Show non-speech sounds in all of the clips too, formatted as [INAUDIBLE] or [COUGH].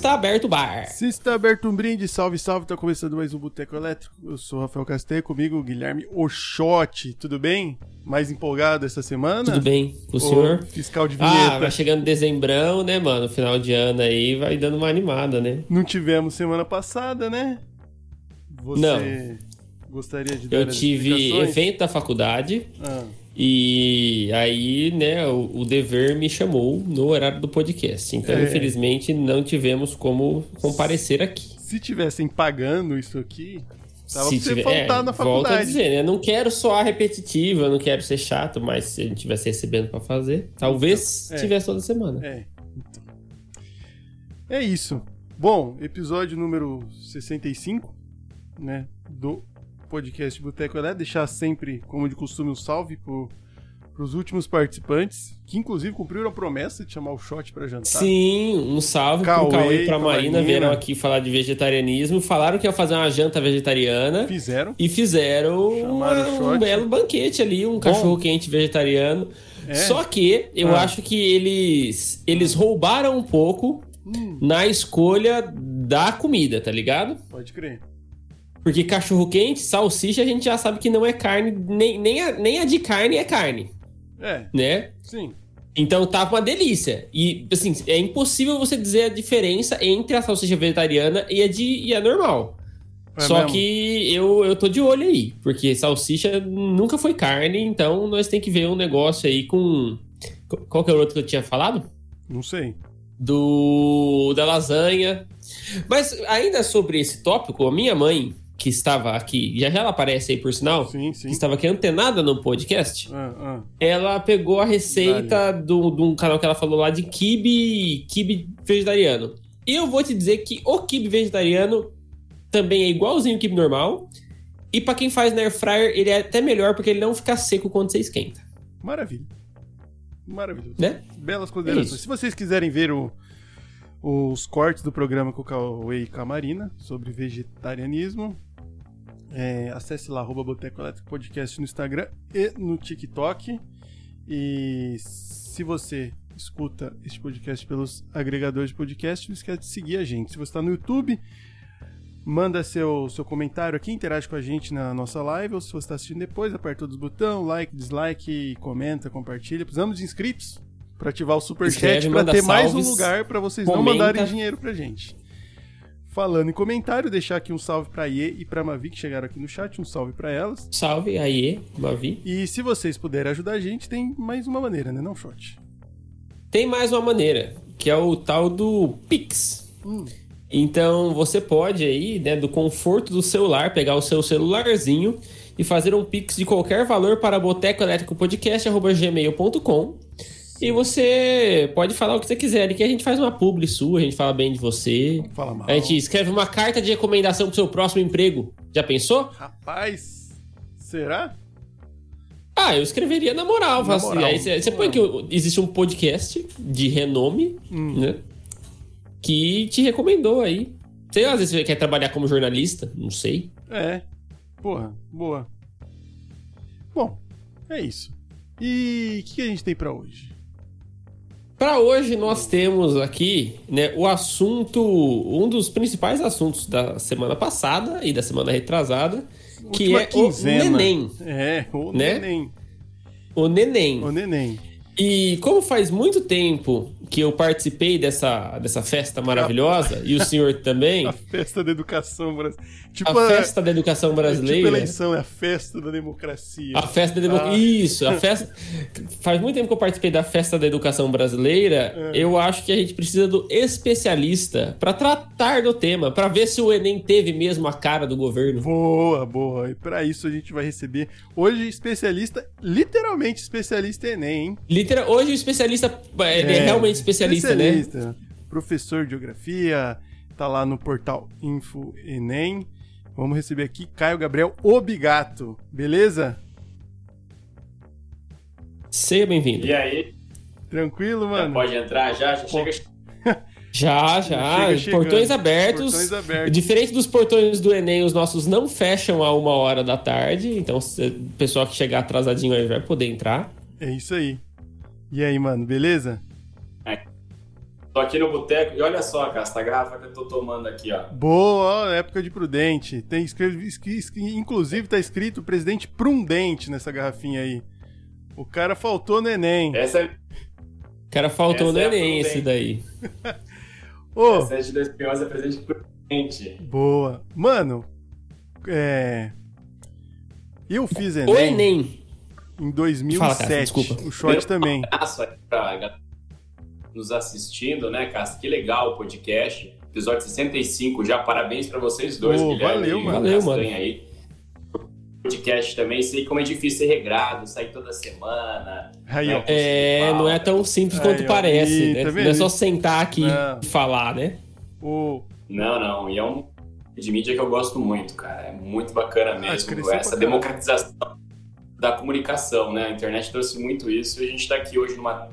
está aberto o bar. Se está aberto um brinde, salve, salve, tá começando mais um Boteco Elétrico. Eu sou o Rafael Castanho, comigo Guilherme Oxote, tudo bem? Mais empolgado essa semana? Tudo bem, o senhor? Fiscal de vinheta. Ah, vai chegando dezembrão, né, mano? Final de ano aí vai dando uma animada, né? Não tivemos semana passada, né? Você Não. gostaria de dar Eu tive evento da faculdade Ah, e aí, né, o, o dever me chamou no horário do podcast. Então, É. infelizmente, não tivemos como comparecer aqui. se tivessem pagando isso aqui, tava Se pra você tiver- faltar é, na Volto a faculdade. dizer, né? Não quero soar repetitivo, eu não quero ser chato, mas se a gente tivesse recebendo pra fazer, talvez Então, é. tivesse toda semana. É. É isso. Bom, episódio número 65, né, do podcast Boteco Elétrico. Deixar sempre, como de costume, um salve pro, pros últimos participantes, que inclusive cumpriram a promessa de chamar o shot pra jantar. Sim, um salve Cauê pro Cauê e pra Marina, Marina. vieram aqui falar de vegetarianismo, falaram que ia fazer uma janta vegetariana Fizeram. e fizeram uma- um belo banquete ali, um cachorro quente vegetariano. É? Só que eu Ah. acho que eles eles roubaram um pouco Hum, na escolha da comida, tá ligado? pode crer. Porque cachorro quente, salsicha, a gente já sabe que não é carne, nem, nem, a, nem a de carne é carne, É, né? sim. Então tá uma delícia. E, assim, é impossível você dizer a diferença entre a salsicha vegetariana e a, de, e a normal. É Só mesmo? que eu, eu tô de olho aí, porque salsicha nunca foi carne, então nós tem que ver um negócio aí com. Qual que é o outro que eu tinha falado? Não sei. Do. da lasanha. Mas ainda sobre esse tópico, a minha mãe, que estava aqui, já já ela aparece aí por sinal, Sim, que sim. estava aqui antenada no podcast, Ah, ah. ela pegou a receita do- de um canal que ela falou lá de kibe, kibe vegetariano. E eu vou te dizer que o kibe vegetariano também é igualzinho o kibe normal. E pra quem faz na air fryer, ele é até melhor porque ele não fica seco quando você esquenta, Maravilha. Maravilhoso. né? Belas considerações. É. Se vocês quiserem ver o- os cortes do programa com o Cauê e com a Marina sobre vegetarianismo, é, acesse lá, arroba Boteco Elétrico Podcast no Instagram e no TikTok. E se você escuta este podcast pelos agregadores de podcast, não esquece de seguir a gente. Se você está no YouTube, manda seu, seu comentário aqui, interage com a gente na nossa live, ou se você está assistindo depois, aperta todos os botões, like, dislike, comenta, compartilha. Precisamos de inscritos para ativar o superchat para ter mais um salves, lugar para vocês não comenta. mandarem dinheiro pra gente. Falando em comentário, deixar aqui um salve pra Iê e pra Mavi que chegaram aqui no chat, um salve pra elas. Salve, aí, Mavi. E se vocês puderem ajudar a gente, tem mais uma maneira, né, não, Shot? Tem mais uma maneira, que é o tal do Pix. Hum. Então você pode aí, né, do conforto do celular, pegar o seu celularzinho e fazer um Pix de qualquer valor para botecoelétricopodcast.gmail.com e você pode falar o que você quiser ali, que a gente faz uma publi sua, a gente fala bem de você. Fala mal. A gente escreve uma carta de recomendação pro seu próximo emprego. Já pensou? Rapaz, será? Ah, eu escreveria na moral. Na assim, moral. aí você, você põe que existe um podcast de renome, Hum. né? Que te recomendou aí. Sei lá, às vezes você quer trabalhar como jornalista, não sei. É. Porra, boa. Bom, é isso. E o que, que a gente tem pra hoje? Pra hoje nós temos aqui, né, o assunto, um dos principais assuntos da semana passada e da semana retrasada, que Última é quinzena. o neném. É, o Né? neném. O neném. O neném. E como faz muito tempo que eu participei dessa, dessa festa maravilhosa, e o [LAUGHS] senhor também, A festa da educação brasileira. Tipo a festa da educação Tipo brasileira. eleição, é a festa da democracia. A festa da democracia. Ah. Isso, a festa. Faz muito tempo que eu participei da festa da educação brasileira. É. Eu acho que a gente precisa do especialista pra tratar do tema, pra ver se o Enem teve mesmo a cara do governo. Boa, boa. E pra isso a gente vai receber hoje especialista, literalmente especialista em Enem, hein? Literal, hoje o especialista ele é, realmente especialista, né? especialista. Professor de geografia, tá lá no portal Info Enem. Vamos receber aqui Caio Gabriel Obigato, beleza? Seja bem-vindo. E aí? Tranquilo, Já mano? pode entrar já? Já chega. [LAUGHS] Já, já. Chega portões abertos. Portões abertos. Diferente dos portões do Enem, os nossos não fecham a uma hora da tarde. Então, se- o pessoal que chegar atrasadinho aí vai poder entrar. É isso aí. E aí, mano, beleza? Tô aqui no boteco e olha só, cara, essa garrafa que eu tô tomando aqui, ó. Boa, ó, época de Prudente. Tem, escreve- esqui- inclusive tá escrito presidente Prudente nessa garrafinha aí. O cara faltou no Enem. Essa é, O cara faltou Essa no é Enem Prudente. esse daí. [LAUGHS] Ô, essa é de 2011, é presente prudente. boa. Mano, é... Eu fiz O Enem, Enem. em Fala, 2007. cara, desculpa. o short também. abraço aí pra galera nos assistindo, né, Cássio? Que legal o podcast. Episódio 65 já. Parabéns pra vocês dois, Ô, Guilherme valeu, e mano. Valeu, Castanha aí. Podcast também. Sei como é difícil ser regrado, sair toda semana. Aí, ó. É, não é tão simples Aí, quanto ó. parece. Né? tá Não é só sentar aqui Não. e falar, né? O... Não, não. E é um de mídia que eu gosto muito, cara. É muito bacana mesmo. cresceu essa democratização da comunicação, né? A internet trouxe muito isso e a gente tá aqui hoje numa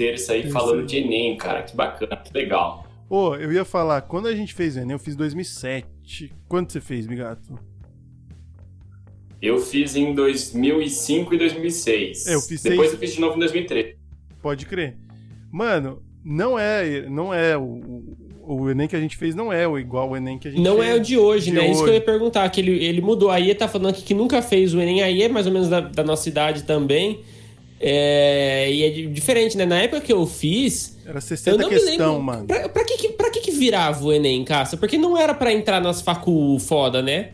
terça aí Terça. falando de Enem, cara. Que bacana, que legal. Ô, eu ia falar, quando a gente fez o Enem, eu fiz em 2007. Quanto você fez, Bigato? Eu fiz em 2005 e 2006. É, eu fiz Depois seis- eu fiz de novo em 2013. Pode crer. Mano, não é, não é o, o, Enem que a gente fez não é o igual o Enem que a gente Não fez. é o de hoje, de né? Isso que eu ia perguntar, que ele, ele mudou. Aí tá falando aqui que nunca fez o Enem, aí é mais ou menos da, da nossa idade também. É, e é di- diferente, né? Na época que eu fiz, Era eu 60 não me questão, lembro. mano. Pra, pra que, pra que, que virava o Enem, Cássio? Porque não era pra entrar nas facu foda, né?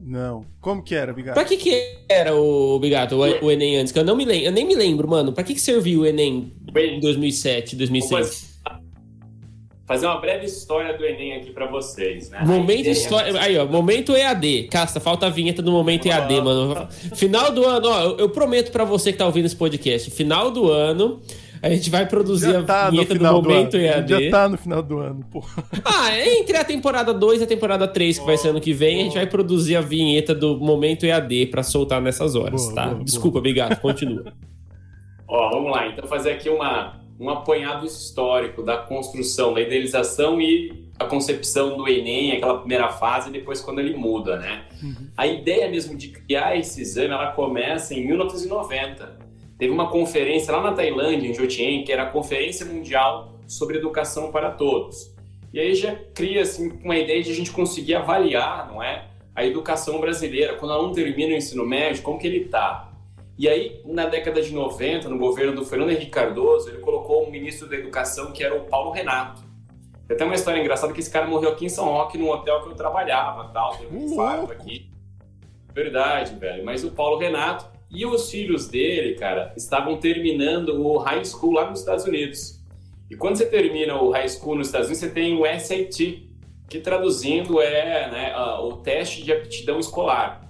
Não. Como que era, Bigato? Pra que, que era o Bigato, o, o Enem antes? Que eu não me lembro, eu nem me lembro, mano. Pra que, que serviu o Enem em 2007, 2006? Fazer uma breve história do Enem aqui pra vocês, né? Momento história. Aí, ó, momento EAD. Casta, falta a vinheta do momento EAD, mano. Final do ano, ó, eu, eu prometo pra você que tá ouvindo esse podcast, final do ano, a gente vai produzir Já tá a vinheta do do, momento ano. EAD. Já tá no final do ano, pô. Ah, entre a temporada 2 e a temporada 3, que vai ser ano que vem, a gente vai produzir a vinheta do momento EAD pra soltar nessas horas, Boa, tá? boa, Desculpa, Bigato, continua. Ó, vamos lá. Então, fazer aqui uma, um apanhado histórico da construção, da idealização e a concepção do Enem, aquela primeira fase, e depois quando ele muda, né? A ideia mesmo de criar esse exame, ela começa em 1990. Teve uma conferência lá na Tailândia, em Jotien, que era a Conferência Mundial sobre Educação para Todos. E aí já cria assim, uma ideia de a gente conseguir avaliar, não é? A educação brasileira, quando o aluno termina o ensino médio, como que ele está? E aí, na década de 90, no governo do Fernando Henrique Cardoso, ele colocou um ministro da Educação que era o Paulo Renato. Tem até uma história engraçada que esse cara morreu aqui em São Roque, num hotel que eu trabalhava, tal, teve um infarto aqui. Verdade, velho. Mas o Paulo Renato e os filhos dele, cara, estavam terminando o high school lá nos Estados Unidos. E quando você termina o high school nos Estados Unidos, você tem o SAT, que traduzindo é né, o teste de aptidão escolar.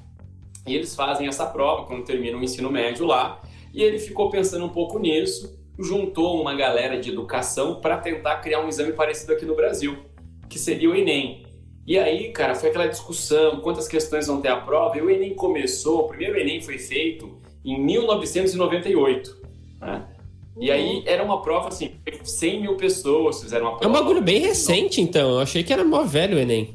E eles fazem essa prova quando terminam o ensino médio lá. E ele ficou pensando um pouco nisso, juntou uma galera de educação para tentar criar um exame parecido aqui no Brasil, que seria o Enem. E aí, cara, foi aquela discussão, quantas questões vão ter a prova, e o Enem começou, o primeiro Enem foi feito em 1998, né? E aí era uma prova assim, 100 mil pessoas fizeram uma É prova. um bagulho bem recente, então. Eu achei que era mó velho o Enem.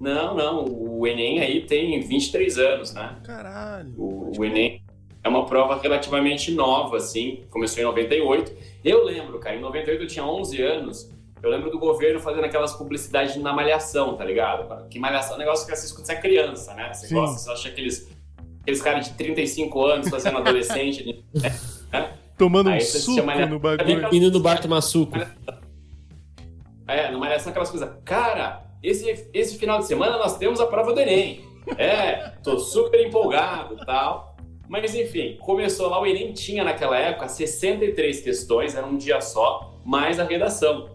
Não, não, o Enem aí tem 23 anos, né? Caralho. O, o Enem é uma prova relativamente nova, assim, começou em 98. Eu lembro, cara, em 98 eu tinha 11 anos, eu lembro do governo fazendo aquelas publicidades na Malhação, tá ligado? Que Malhação é um negócio que você assiste quando você é criança, né? Você Sim. gosta, você acha aqueles, aqueles caras de 35 anos fazendo adolescente, [LAUGHS] né? Tomando um Aí você suco ele- no bagulho. Indo no bar tomar suco. É, numa Malhação aquelas coisas. Cara, esse, esse final de semana nós temos a prova do Enem. É, tô super empolgado e tal. Mas enfim, começou lá, o Enem tinha naquela época 63 questões, era um dia só, mais a redação.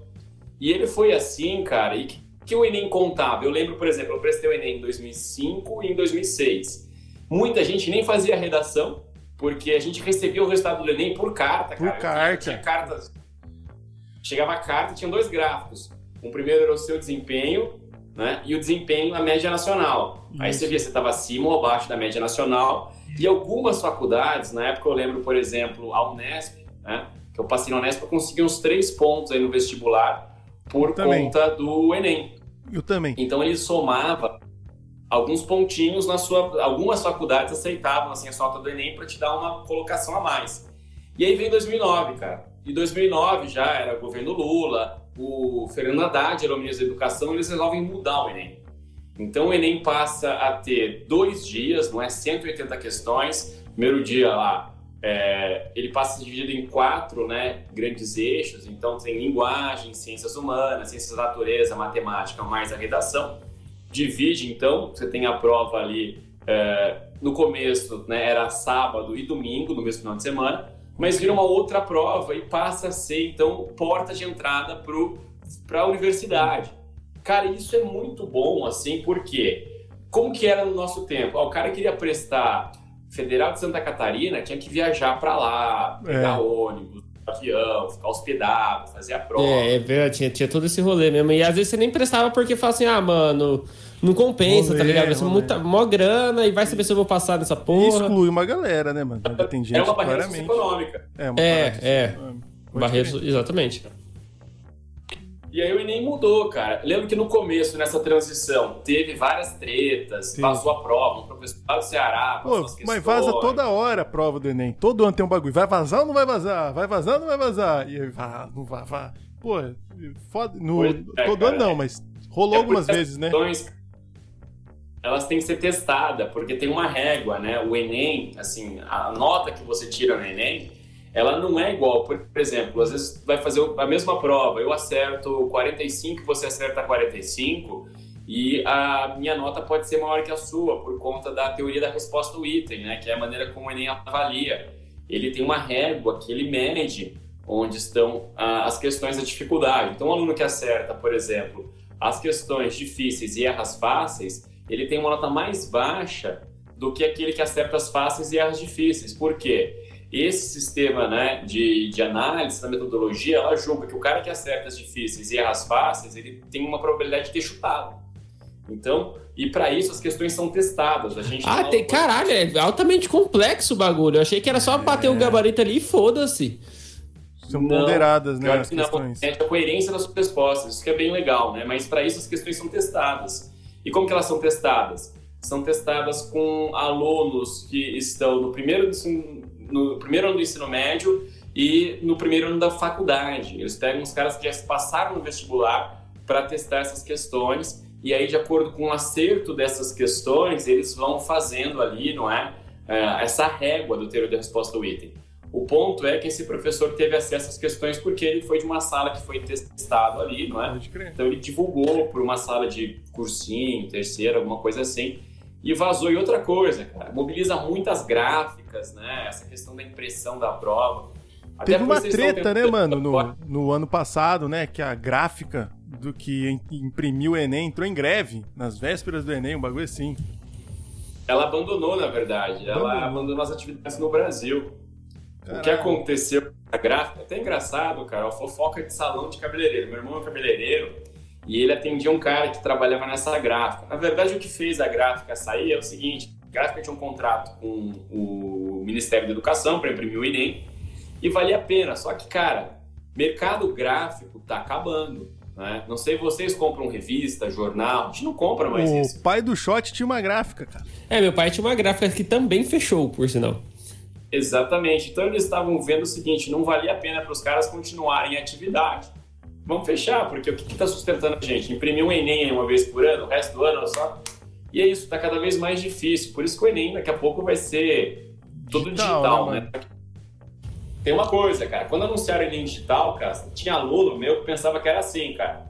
E ele foi assim, cara, e que, que o Enem contava? Eu lembro, por exemplo, eu prestei o Enem em 2005 e em 2006. Muita gente nem fazia redação, porque a gente recebia o resultado do Enem por carta, Por cara. Eu carta. Tinha, tinha cartas. Chegava a carta e tinha dois gráficos. O primeiro era o seu desempenho, né? E o desempenho na média nacional. Aí Isso. você via se estava acima ou abaixo da média nacional. E algumas faculdades, na época eu lembro, por exemplo, a Unesp, né? Que eu passei na Unesp, eu consegui uns três pontos aí no vestibular por conta do Enem. Eu também. Então ele somava alguns pontinhos na sua. Algumas faculdades aceitavam assim, a sua nota do Enem para te dar uma colocação a mais. E aí vem 2009, cara. E 2009 já era governo Lula, o Fernando Haddad era o ministro da Educação, eles resolvem mudar o Enem. Então o Enem passa a ter dois dias, não é 180 questões. Primeiro dia lá, é, ele passa dividido em quatro né, grandes eixos. Então tem linguagem, ciências humanas, ciências da natureza, matemática, mais a redação. Divide, então, você tem a prova ali é, no começo, né, era sábado e domingo, no mesmo final de semana, mas vira uma outra prova e passa a ser, então, porta de entrada para a universidade. Cara, isso é muito bom, assim, porque como que era no nosso tempo? o cara queria prestar Federal de Santa Catarina, tinha que viajar para lá, pegar é. ônibus, avião, ficar hospedado, fazer a prova. É, é verdade, tinha, tinha todo esse rolê mesmo. E às vezes você nem prestava porque fala assim, ah, mano, não compensa, rolê, tá ligado? Vai ser muita, mó grana e vai saber se eu vou passar nessa porra. Exclui uma galera, né, mano? Tem gente, é uma barreira claramente. econômica. É, uma é. é. Barreira, exatamente. E aí o Enem mudou, cara. Lembro que no começo, nessa transição, teve várias tretas, Sim. passou a prova, um professor lá do Ceará, Pô, Mas vaza toda hora a prova do Enem. Todo ano tem um bagulho. Vai vazar ou não vai vazar? Vai vazar ou não vai vazar? E aí, vá, não vai, vá. Pô, foda. No, é, todo ano não, mas rolou é algumas vezes, né? Elas têm que ser testadas, porque tem uma régua, né? O Enem, assim, a nota que você tira no Enem ela não é igual. Por, exemplo, às vezes vai fazer a mesma prova, eu acerto 45, você acerta 45, e a minha nota pode ser maior que a sua, por conta da teoria da resposta do item, né, que é a maneira como o Enem avalia. Ele tem uma régua que ele mede onde estão ah, as questões da dificuldade. Então, o aluno que acerta, por exemplo, as questões difíceis e erra as fáceis, ele tem uma nota mais baixa do que aquele que acerta as fáceis e erra as difíceis. Por quê? Esse sistema né, de, de análise da metodologia, ela julga que o cara que acerta as difíceis e erra as fáceis, ele tem uma probabilidade de ter chutado. Então, e para isso as questões são testadas. A gente ah, tem, caralho, é altamente complexo o bagulho. Eu achei que era só bater é. o gabarito ali e foda-se. São não, ponderadas, né, as questões. é a coerência das suas respostas, isso que é bem legal, né? Mas para isso as questões são testadas. E como que elas são testadas? São testadas com alunos que estão no primeiro no primeiro ano do ensino médio e no primeiro ano da faculdade. Eles pegam os caras que já passaram no vestibular para testar essas questões e aí, de acordo com o acerto dessas questões, eles vão fazendo ali, não é? é essa régua do teor de resposta do item. O ponto é que esse professor teve acesso às questões porque ele foi de uma sala que foi testado ali, não é? Então ele divulgou por uma sala de cursinho, terceira, alguma coisa assim e vazou. E outra coisa, cara, mobiliza muitas gráficas, né? Essa questão da impressão da prova. Até Teve uma treta, né, mano, no, no ano passado, né? Que a gráfica do que imprimiu o Enem entrou em greve nas vésperas do Enem, um bagulho assim. Ela abandonou, na verdade. Abandonou. Ela abandonou as atividades no Brasil. Caralho. O que aconteceu? A gráfica, é até engraçado, cara, a fofoca de salão de cabeleireiro. Meu irmão é cabeleireiro e ele atendia um cara que trabalhava nessa gráfica. Na verdade, o que fez a gráfica sair é o seguinte: a gráfica tinha um contrato com o Ministério da Educação para imprimir o Enem e valia a pena. Só que, cara, mercado gráfico tá acabando. Né? Não sei, vocês compram revista, jornal, a gente não compra mais o isso. O pai do Shot tinha uma gráfica, cara. É, meu pai tinha uma gráfica que também fechou, por sinal. Exatamente. Então eles estavam vendo o seguinte: não valia a pena para os caras continuarem em atividade vamos fechar, porque o que está sustentando a gente? Imprimir um Enem uma vez por ano, o resto do ano só? E é isso, está cada vez mais difícil. Por isso que o Enem daqui a pouco vai ser tudo digital, digital né? né? Tem uma coisa, cara, quando anunciaram o Enem digital, cara, tinha aluno meu que pensava que era assim, cara.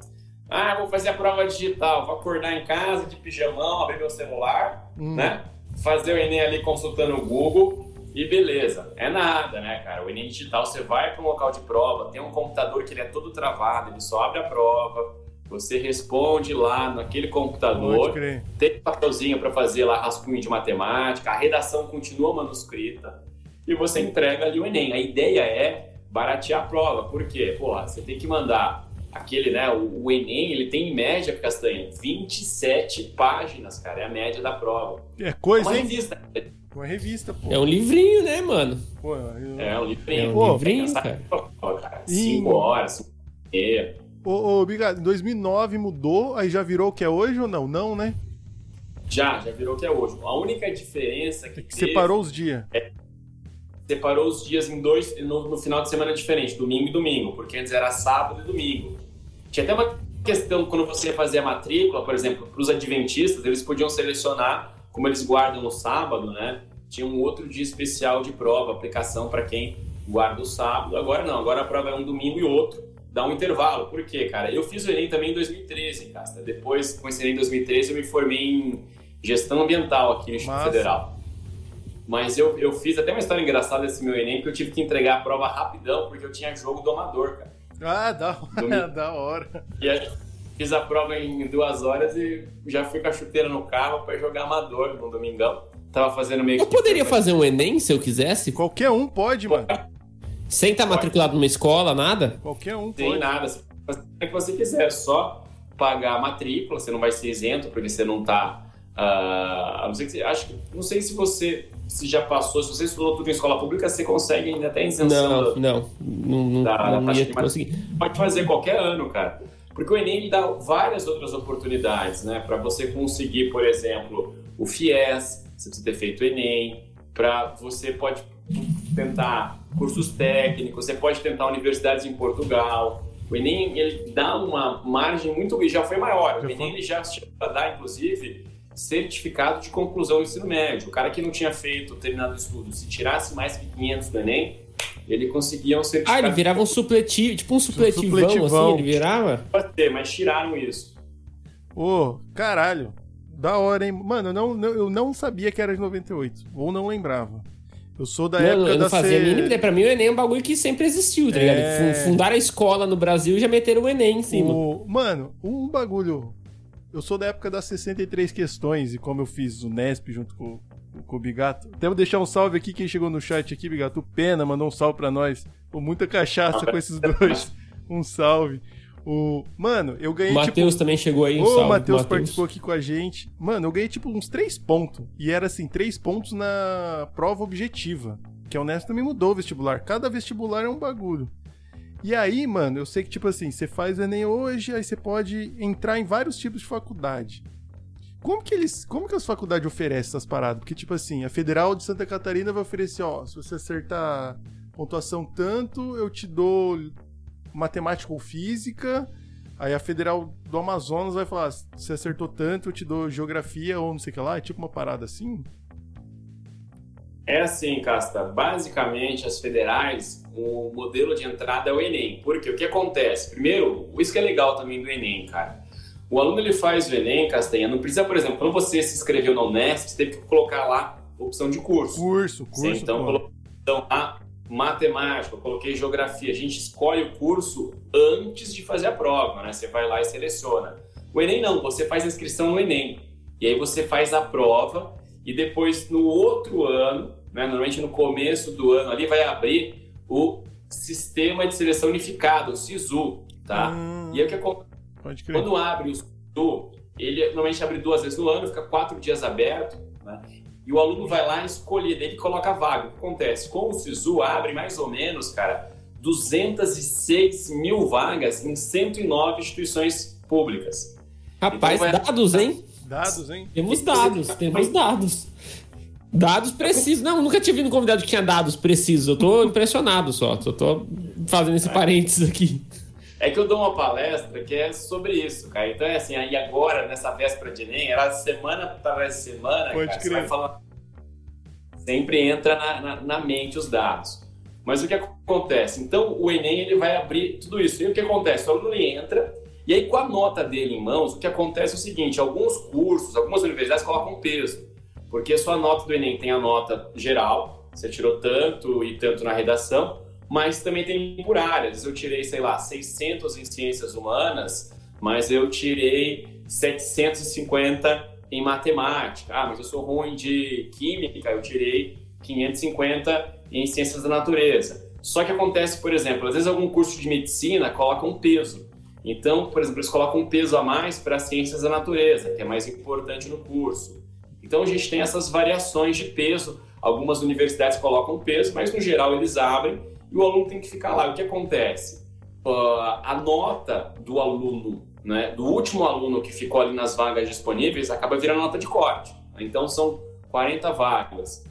Ah, vou fazer a prova digital, vou acordar em casa de pijamão, abrir meu celular, hum. né? Fazer o Enem ali consultando o Google e beleza, é nada, né, cara? O Enem Digital, você vai para um local de prova, tem um computador que ele é todo travado, ele só abre a prova, você responde lá naquele computador, tem papelzinho para fazer lá rascunho de matemática, a redação continua manuscrita e você entrega ali o Enem. A ideia é baratear a prova, por quê? Porra, você tem que mandar aquele, né, o, o Enem, ele tem em média, Castanha, 27 páginas, cara, é a média da prova. É coisa, hein? Uma revista, pô. É um livrinho, né, mano? Pô, eu... É um livrinho. É um pô, livrinho, cara. cara. Cinco horas, cinco e Ô, ô, Bigado, em 2009 mudou, aí já virou o que é hoje ou não? Não, né? Já, já virou o que é hoje. A única diferença que, é que separou os dias. É, separou os dias em dois, no, no, final de semana diferente, domingo e domingo, porque antes era sábado e domingo. Tinha até uma questão, quando você fazia a matrícula, por exemplo, para os adventistas, eles podiam selecionar, como eles guardam no sábado, né? Tinha um outro dia especial de prova, aplicação para quem guarda o sábado. Agora não, agora a prova é um domingo e outro, dá um intervalo. Por quê, cara? Eu fiz o Enem também em 2013, Casta. Depois, com esse Enem em 2013, eu me formei em gestão ambiental aqui no Instituto Federal. Mas eu, eu fiz até uma história engraçada desse meu Enem, que eu tive que entregar a prova rapidão, porque eu tinha jogo do amador, cara. Ah, da hora. [LAUGHS] da hora. E aí, fiz a prova em duas horas e já fui com a chuteira no carro para jogar amador no domingão. Tava fazendo meio Eu poderia fazer um Enem se eu quisesse? Qualquer um pode, mano. Sem estar tá matriculado numa escola, nada? Qualquer um Sem pode. nada. Você faz o que você quiser, só pagar a matrícula, você não vai ser isento, porque você não tá. Uh, não, sei que, acho, não sei se você se já passou, se você estudou tudo em escola pública, você consegue ainda até isenção. Não, não, não, não, da, não ia conseguir. Pode fazer qualquer ano, cara. Porque o Enem dá várias outras oportunidades, né? Para você conseguir, por exemplo, o FIES, você precisa ter feito o Enem, para você pode tentar cursos técnicos, você pode tentar universidades em Portugal. O Enem ele dá uma margem muito, já foi maior. O Enem ele já chegou a dar, inclusive, certificado de conclusão do ensino médio. O cara que não tinha feito terminado o estudo, se tirasse mais que 500 do Enem, ele conseguia um certificado. Ah, ele virava um supletivo, tipo um supletivão, supletivão. assim, ele virava? Pode ser, mas tiraram isso. Ô, oh, caralho. Da hora, hein? Mano, eu não, eu não sabia que era de 98. Ou não lembrava. Eu sou da não, época eu não da fazia C... ideia. Pra mim, o Enem é um bagulho que sempre existiu, tá ligado? É... Fundaram a escola no Brasil e já meteram o Enem em cima. O... Mano, um bagulho eu sou da época das 63 questões e como eu fiz o Nesp junto com, com o Bigato. Até vou deixar um salve aqui, quem chegou no chat aqui, Bigato. Pena mandou um salve pra nós. Pô, muita cachaça com esses dois. [LAUGHS] Um salve. O... Mano, eu ganhei. O Matheus tipo... também chegou aí. Um o Matheus participou aqui com a gente. Mano, eu ganhei tipo uns 3 pontos. E era assim, 3 pontos na prova objetiva. Que a Unesp também mudou o vestibular. Cada vestibular é um bagulho. E aí, mano, eu sei que, tipo assim, você faz o Enem hoje, aí você pode entrar em vários tipos de faculdade. Como que eles. Como que as faculdades oferecem essas paradas? Porque, tipo assim, a Federal de Santa Catarina vai oferecer, ó, se você acertar pontuação tanto, eu te dou matemática ou física. Aí a Federal do Amazonas vai falar, se você acertou tanto, eu te dou geografia ou não sei o que lá. É tipo uma parada assim? É assim, Casta. Basicamente, as federais, o modelo de entrada é o Enem. Porque o que acontece? Primeiro, isso que é legal também do Enem, cara. O aluno ele faz o Enem, Castanha, não precisa, por exemplo, quando você se inscreveu na Unesp, você teve que colocar lá opção de curso. Curso, curso. Você, então, colocou então, a matemática, eu coloquei geografia. A gente escolhe o curso antes de fazer a prova, né? Você vai lá e seleciona. O Enem não, você faz a inscrição no Enem. E aí você faz a prova e depois no outro ano, né, normalmente no começo do ano ali, vai abrir o Sistema de Seleção Unificado, o SISU, tá? Hum, e aí o que acontece? Quando abre o SISU, ele normalmente abre duas vezes no ano, fica quatro dias aberto, né? E o aluno vai lá escolher dele e coloca a vaga. O que acontece? Com o SISU abre mais ou menos, cara, 206 mil vagas em 109 instituições públicas. Rapaz, então, vai... dados, hein? Dados, hein? Temos dados, temos dados. Dados precisos. Não, nunca tive um convidado que tinha dados precisos. Eu tô impressionado só. Tô, tô fazendo esse parênteses aqui. É que eu dou uma palestra que é sobre isso, cara. Então é assim, aí agora, nessa véspera de Enem, era semana através de semana, Pode cara, crer. você vai falar. Sempre entra na, na, na, mente os dados. Mas o que acontece? Então o Enem ele vai abrir tudo isso. E o que acontece? O aluno entra, e aí, com a nota dele em mãos, o que acontece é o seguinte: alguns cursos, algumas universidades colocam peso, porque a sua nota do Enem tem a nota geral, você tirou tanto e tanto na redação, mas também tem por áreas. Eu tirei, sei lá, 600 em ciências humanas, mas eu tirei 750 em matemática. Ah, mas eu sou ruim de química, eu tirei 550 em ciências da natureza. Só que acontece, por exemplo, às vezes algum curso de medicina coloca um peso. Então, por exemplo, eles colocam um peso a mais para ciências da natureza, que é mais importante no curso. Então, a gente tem essas variações de peso. Algumas universidades colocam peso, mas no geral eles abrem e o aluno tem que ficar lá. O que acontece? Uh, a nota do aluno, né, do último aluno que ficou ali nas vagas disponíveis, acaba virando nota de corte. Então, são 40 vagas.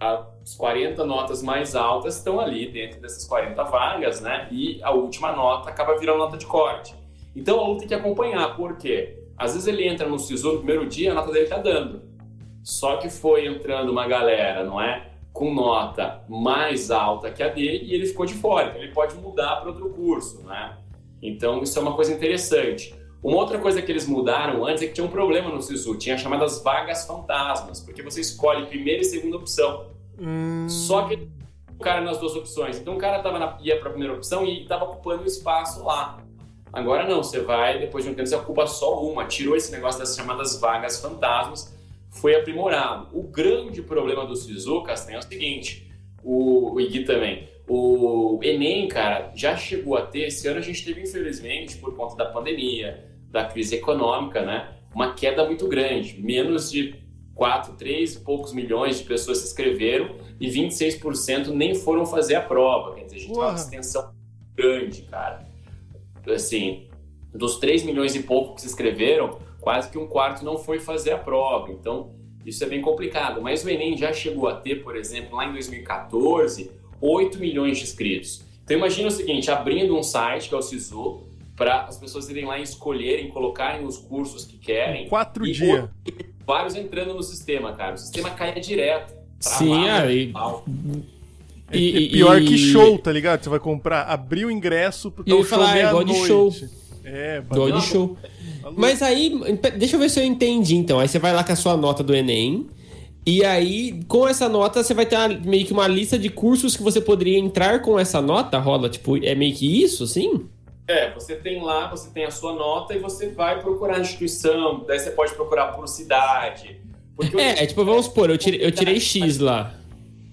As 40 notas mais altas estão ali dentro dessas 40 vagas, né? E a última nota acaba virando nota de corte. Então o aluno tem que acompanhar, por quê? Às vezes ele entra no SISU no primeiro dia, a nota dele está dando. Só que foi entrando uma galera, não é? Com nota mais alta que a dele e ele ficou de fora. Então ele pode mudar para outro curso, né? Então isso é uma coisa interessante. Uma outra coisa que eles mudaram antes é que tinha um problema no SISU, tinha chamadas vagas fantasmas, porque você escolhe primeira e segunda opção. Hum... Só que o cara nas duas opções. Então o cara tava na, ia para a primeira opção e estava ocupando o espaço lá. Agora não, você vai, depois de um tempo, você ocupa só uma, tirou esse negócio das chamadas vagas fantasmas, foi aprimorado. O grande problema do SISU, Castanha, é o seguinte, o, o Igui também, o Enem, cara, já chegou a ter, esse ano a gente teve, infelizmente, por conta da pandemia, da crise econômica, né, uma queda muito grande, menos de 4, 3 e poucos milhões de pessoas se inscreveram e 26% nem foram fazer a prova, quer dizer, a gente tem uma extensão grande, cara. Assim, dos 3 milhões e pouco que se inscreveram, quase que um quarto não foi fazer a prova. Então, isso é bem complicado. Mas o Enem já chegou a ter, por exemplo, lá em 2014, 8 milhões de inscritos. Então, imagina o seguinte, abrindo um site, que é o SISU, para as pessoas irem lá e escolherem, colocarem os cursos que querem. Quatro dias. Vários entrando no sistema, cara. O sistema caia direto. Sim, aí. É, e, é pior e, que show, tá ligado? Você vai comprar, abrir o ingresso pro teu show falar, é igual de show. É, de show. Mas aí, deixa eu ver se eu entendi então. Aí você vai lá com a sua nota do Enem. E aí, com essa nota, você vai ter uma, meio que uma lista de cursos que você poderia entrar com essa nota, rola? Tipo, é meio que isso, assim? É, você tem lá, você tem a sua nota e você vai procurar a instituição, daí você pode procurar por cidade. é, é, tipo, vamos supor, eu tirei, eu tirei X lá.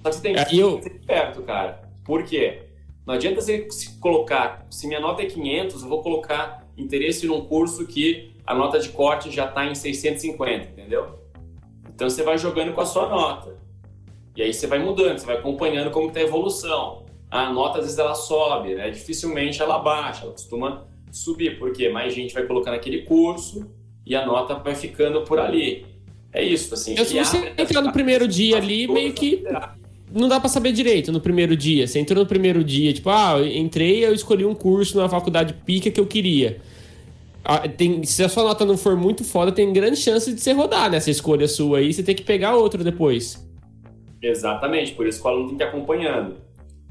Só que você tem que ser eu... perto, cara. Por quê? Não adianta você colocar, se minha nota é 500, eu vou colocar interesse num curso que a nota de corte já está em 650, entendeu? Então você vai jogando com a sua nota. E aí você vai mudando, você vai acompanhando como está a evolução. A nota às vezes ela sobe, né? Dificilmente ela baixa, ela costuma subir, porque mais gente vai colocando aquele curso e a nota vai ficando por ali. É isso, assim. Eu, se você entrar no primeiro dia ali, meio que não dá para saber direito no primeiro dia. Você entrou no primeiro dia, tipo, ah, eu entrei eu escolhi um curso na faculdade pica que eu queria. Ah, tem, se a sua nota não for muito foda, tem grande chance de você rodar nessa escolha sua aí, você tem que pegar outro depois. Exatamente, por isso que o aluno tem que ir acompanhando.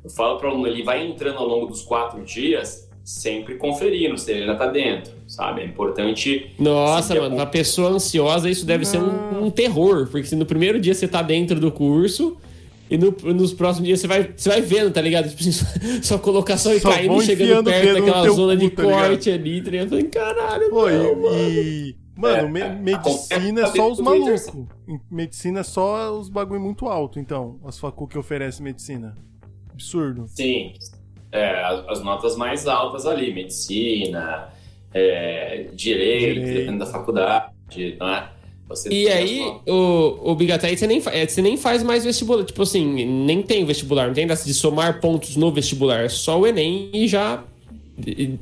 Eu falo para o aluno, ele vai entrando ao longo dos quatro dias, sempre conferindo se ele já tá dentro, sabe? É importante. Nossa, mano, a... pra pessoa ansiosa, isso deve não. ser um, um terror, porque se no primeiro dia você tá dentro do curso e no, nos próximos dias você vai, você vai vendo, tá ligado? Tipo, [LAUGHS] sua colocação e caindo, chegando perto daquela zona de tá corte ali, tá ligado? Falei, caralho, Pô, não, mano. E, mano, é, medicina é só os malucos. Medicina é só os bagulho muito alto, então. As facu que oferece medicina. Absurdo. Sim. É, as notas mais altas ali, medicina, é, direito, direito, dependendo da faculdade, não é? Você e aí, o, o Bigatei, você nem, é, você nem faz mais vestibular. Tipo assim, nem tem vestibular, não tem de somar pontos no vestibular. É só o Enem e já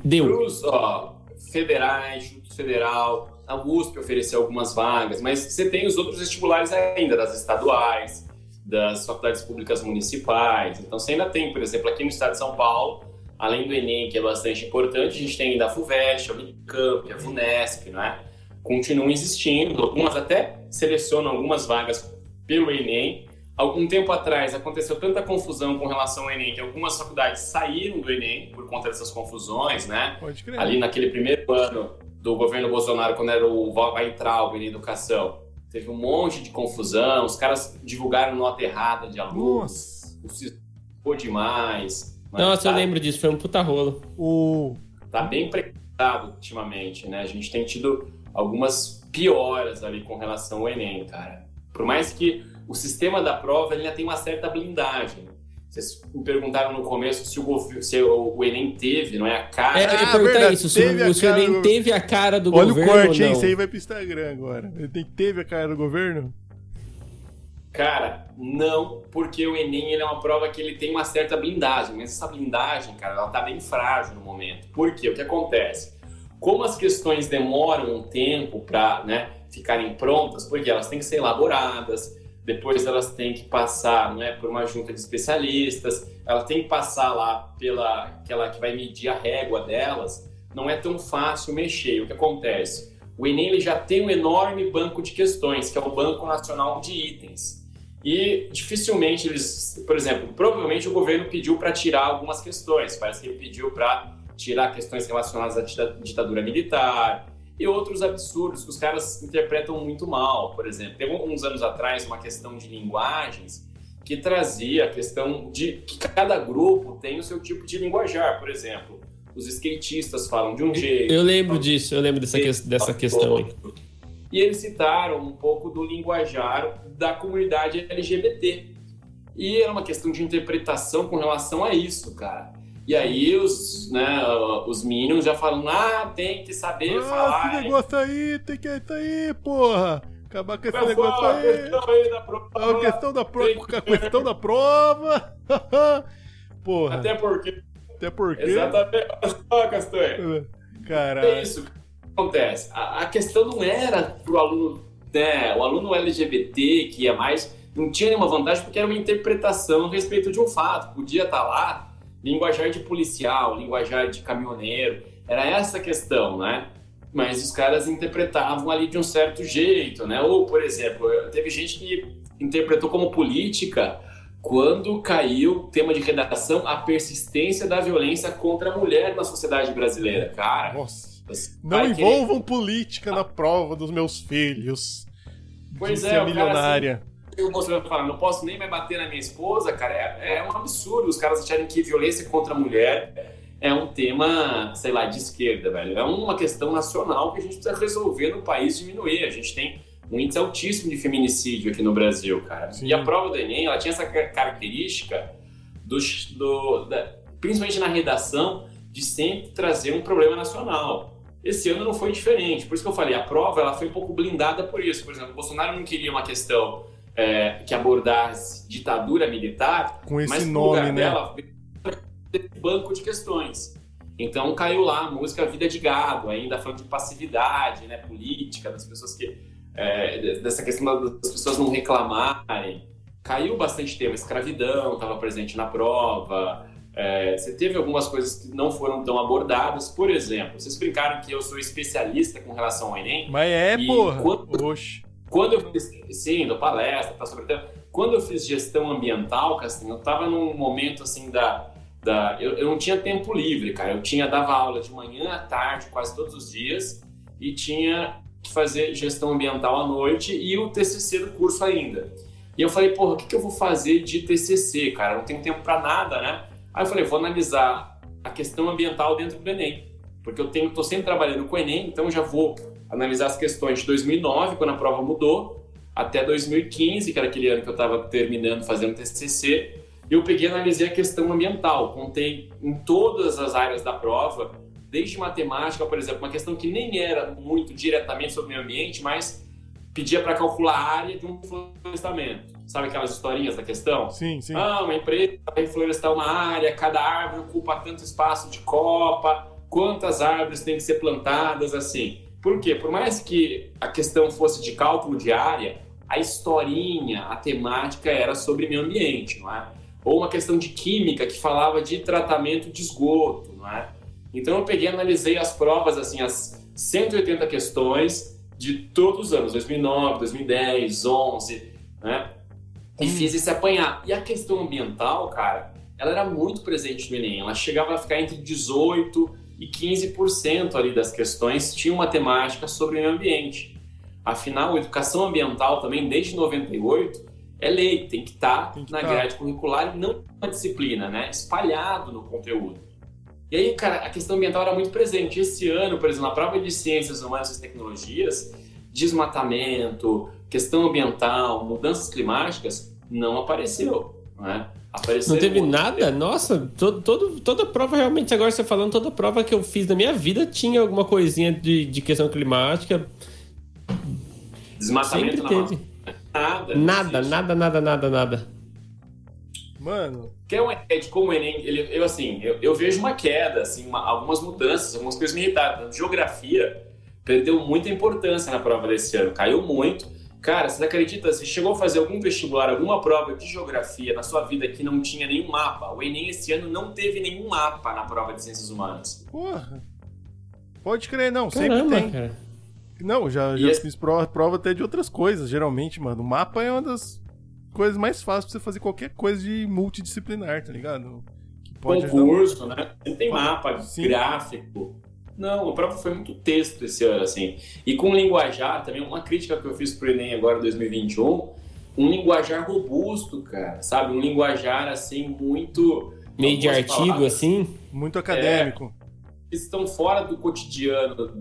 deu. Cruz, ó, federais, Instituto Federal, a USP ofereceu algumas vagas, mas você tem os outros vestibulares ainda, das estaduais, das faculdades públicas municipais. Então você ainda tem, por exemplo, aqui no estado de São Paulo, além do Enem, que é bastante importante, a gente tem ainda a FUVEST, a Unicamp, a VUNESP, não é? Continuam existindo, algumas até selecionam algumas vagas pelo Enem. Algum tempo atrás aconteceu tanta confusão com relação ao Enem que algumas faculdades saíram do Enem por conta dessas confusões, né? Pode crer. Ali naquele primeiro ano do governo Bolsonaro, quando era o Weintraub em educação, teve um monte de confusão, os caras divulgaram nota errada de alunos, ficou demais. Nossa, tá, eu lembro disso, foi um puta rolo. O... Tá bem preparado ultimamente, né? A gente tem tido algumas pioras ali com relação ao Enem, cara. Por mais que o sistema da prova ainda tem uma certa blindagem. Vocês me perguntaram no começo se o, se o, Enem teve, não é a cara. É, perguntar verdade, isso, se, o, se o Enem do... teve a cara do Olha governo. Olha o corte, hein? Isso aí vai pro Instagram agora. Ele teve a cara do governo? Cara, não, porque o Enem ele é uma prova que ele tem uma certa blindagem, mas essa blindagem, cara, ela tá bem frágil no momento. Por quê? O que acontece? Como as questões demoram um tempo para né, ficarem prontas, porque elas têm que ser elaboradas, depois elas têm que passar não é, por uma junta de especialistas, ela tem que passar lá pela aquela que vai medir a régua delas. Não é tão fácil mexer. O que acontece? O Enem ele já tem um enorme banco de questões, que é o Banco Nacional de Itens. E dificilmente eles, por exemplo, provavelmente o governo pediu para tirar algumas questões. Parece que ele pediu para tirar questões relacionadas à ditadura militar, e outros absurdos que os caras interpretam muito mal. Por exemplo, teve uns anos atrás uma questão de linguagens que trazia a questão de que cada grupo tem o seu tipo de linguajar. Por exemplo, os skatistas falam de um jeito. Eu lembro disso, eu lembro dessa, que, dessa questão aí. E eles citaram um pouco do linguajar da comunidade LGBT. E era uma questão de interpretação com relação a isso, cara. E aí os, né, os Minions já falam, ah, tem que saber ah, falar. Esse negócio aí, tem que isso aí, porra. Acabar com esse Mas, negócio pô, aí. A questão aí da prova. A questão da, pro... a questão da prova. [LAUGHS] porra. Até porque. Até porque. Exatamente. Olha Castanha. Caralho. É isso que acontece. A, a questão não era pro aluno, né, o aluno LGBT que ia mais, não tinha nenhuma vantagem porque era uma interpretação a respeito de um fato. Podia estar tá lá linguajar de policial, linguajar de caminhoneiro, era essa a questão, né? Mas os caras interpretavam ali de um certo jeito, né? Ou, por exemplo, teve gente que interpretou como política quando caiu o tema de redação a persistência da violência contra a mulher na sociedade brasileira. Cara, Nossa. não envolvam querer... política na prova dos meus filhos. Pois é, a milionária. Cara, assim, o moço falar, não posso nem mais bater na minha esposa, cara, é, é um absurdo os caras acharem que violência contra a mulher é um tema, sei lá, de esquerda, velho. É uma questão nacional que a gente precisa resolver no país diminuir. A gente tem um índice altíssimo de feminicídio aqui no Brasil, cara. Sim. E a prova do Enem, ela tinha essa característica, do, do da, principalmente na redação, de sempre trazer um problema nacional. Esse ano não foi diferente. Por isso que eu falei, a prova ela foi um pouco blindada por isso. Por exemplo, o Bolsonaro não queria uma questão é, que abordasse ditadura militar, com esse mas nome, lugar né? dela banco de questões. Então caiu lá a música Vida de Gado, ainda falando de passividade, né, política das pessoas que é, dessa questão das pessoas não reclamarem. Caiu bastante tema, escravidão estava presente na prova. É, você teve algumas coisas que não foram tão abordadas. Por exemplo, vocês brincaram que eu sou especialista com relação ao Enem. Mas é, porra. Quando, Oxe. Quando eu fiz, sim, do palestra, tá sobre tempo. Quando eu fiz gestão ambiental, assim, eu tava num momento assim da, da eu, eu não tinha tempo livre, cara. Eu tinha dava aula de manhã à tarde, quase todos os dias, e tinha que fazer gestão ambiental à noite e o TCC do curso ainda. E eu falei, porra, o que, que eu vou fazer de TCC, cara? Eu não tenho tempo para nada, né? Aí eu falei, vou analisar a questão ambiental dentro do Enem, porque eu tenho, tô sempre trabalhando com o Enem, então já vou analisar as questões de 2009, quando a prova mudou, até 2015, que era aquele ano que eu estava terminando fazendo TCC, eu peguei e analisei a questão ambiental, contei em todas as áreas da prova, desde matemática, por exemplo, uma questão que nem era muito diretamente sobre o meio ambiente, mas pedia para calcular a área de um florestamento. Sabe aquelas historinhas da questão? Sim, sim. Ah, uma empresa vai florestar uma área, cada árvore ocupa tanto espaço de copa, quantas árvores têm que ser plantadas, assim. Por quê? Por mais que a questão fosse de cálculo de área, a historinha, a temática era sobre meio ambiente, não é? Ou uma questão de química que falava de tratamento de esgoto, não é? Então eu peguei e analisei as provas, assim, as 180 questões de todos os anos, 2009, 2010, 11, né? E hum. fiz esse apanhar. E a questão ambiental, cara, ela era muito presente no Enem. Ela chegava a ficar entre 18 e 15% ali das questões tinham uma temática sobre o meio ambiente. Afinal, educação ambiental também, desde 98, é lei, tem que estar tá na tá. grade curricular e não uma disciplina, né? Espalhado no conteúdo. E aí, cara, a questão ambiental era muito presente. Esse ano, por exemplo, na prova de Ciências Humanas e Tecnologias, desmatamento, questão ambiental, mudanças climáticas, não apareceu, né? Não teve nada? Nossa, todo, todo, toda prova, realmente, agora você falando, toda prova que eu fiz na minha vida tinha alguma coisinha de, de questão climática. Desmatamento Sempre teve. Nada, nada, nada, nada, nada, nada. Mano. Que é uma ideia de como o Enem. Ele, eu, assim, eu, eu vejo uma queda, assim, uma, algumas mudanças, algumas coisas me irritaram. Geografia perdeu muita importância na prova desse ano, caiu muito Cara, você acredita, você chegou a fazer algum vestibular, alguma prova de geografia na sua vida que não tinha nenhum mapa? O Enem esse ano não teve nenhum mapa na prova de ciências humanas. Porra. Pode crer, não, Caramba, sempre tem. Cara. Não, já, já fiz prova, prova até de outras coisas, geralmente, mano. O mapa é uma das coisas mais fáceis pra você fazer qualquer coisa de multidisciplinar, tá ligado? Que pode Concurso, né? Você tem mapa, Sim. gráfico. Não, a prova foi muito texto esse ano, assim. E com linguajar, também uma crítica que eu fiz pro Enem agora, 2021, um linguajar robusto, cara, sabe? Um linguajar, assim, muito... Meio de artigo, falar, assim? Muito acadêmico. É, estão fora do cotidiano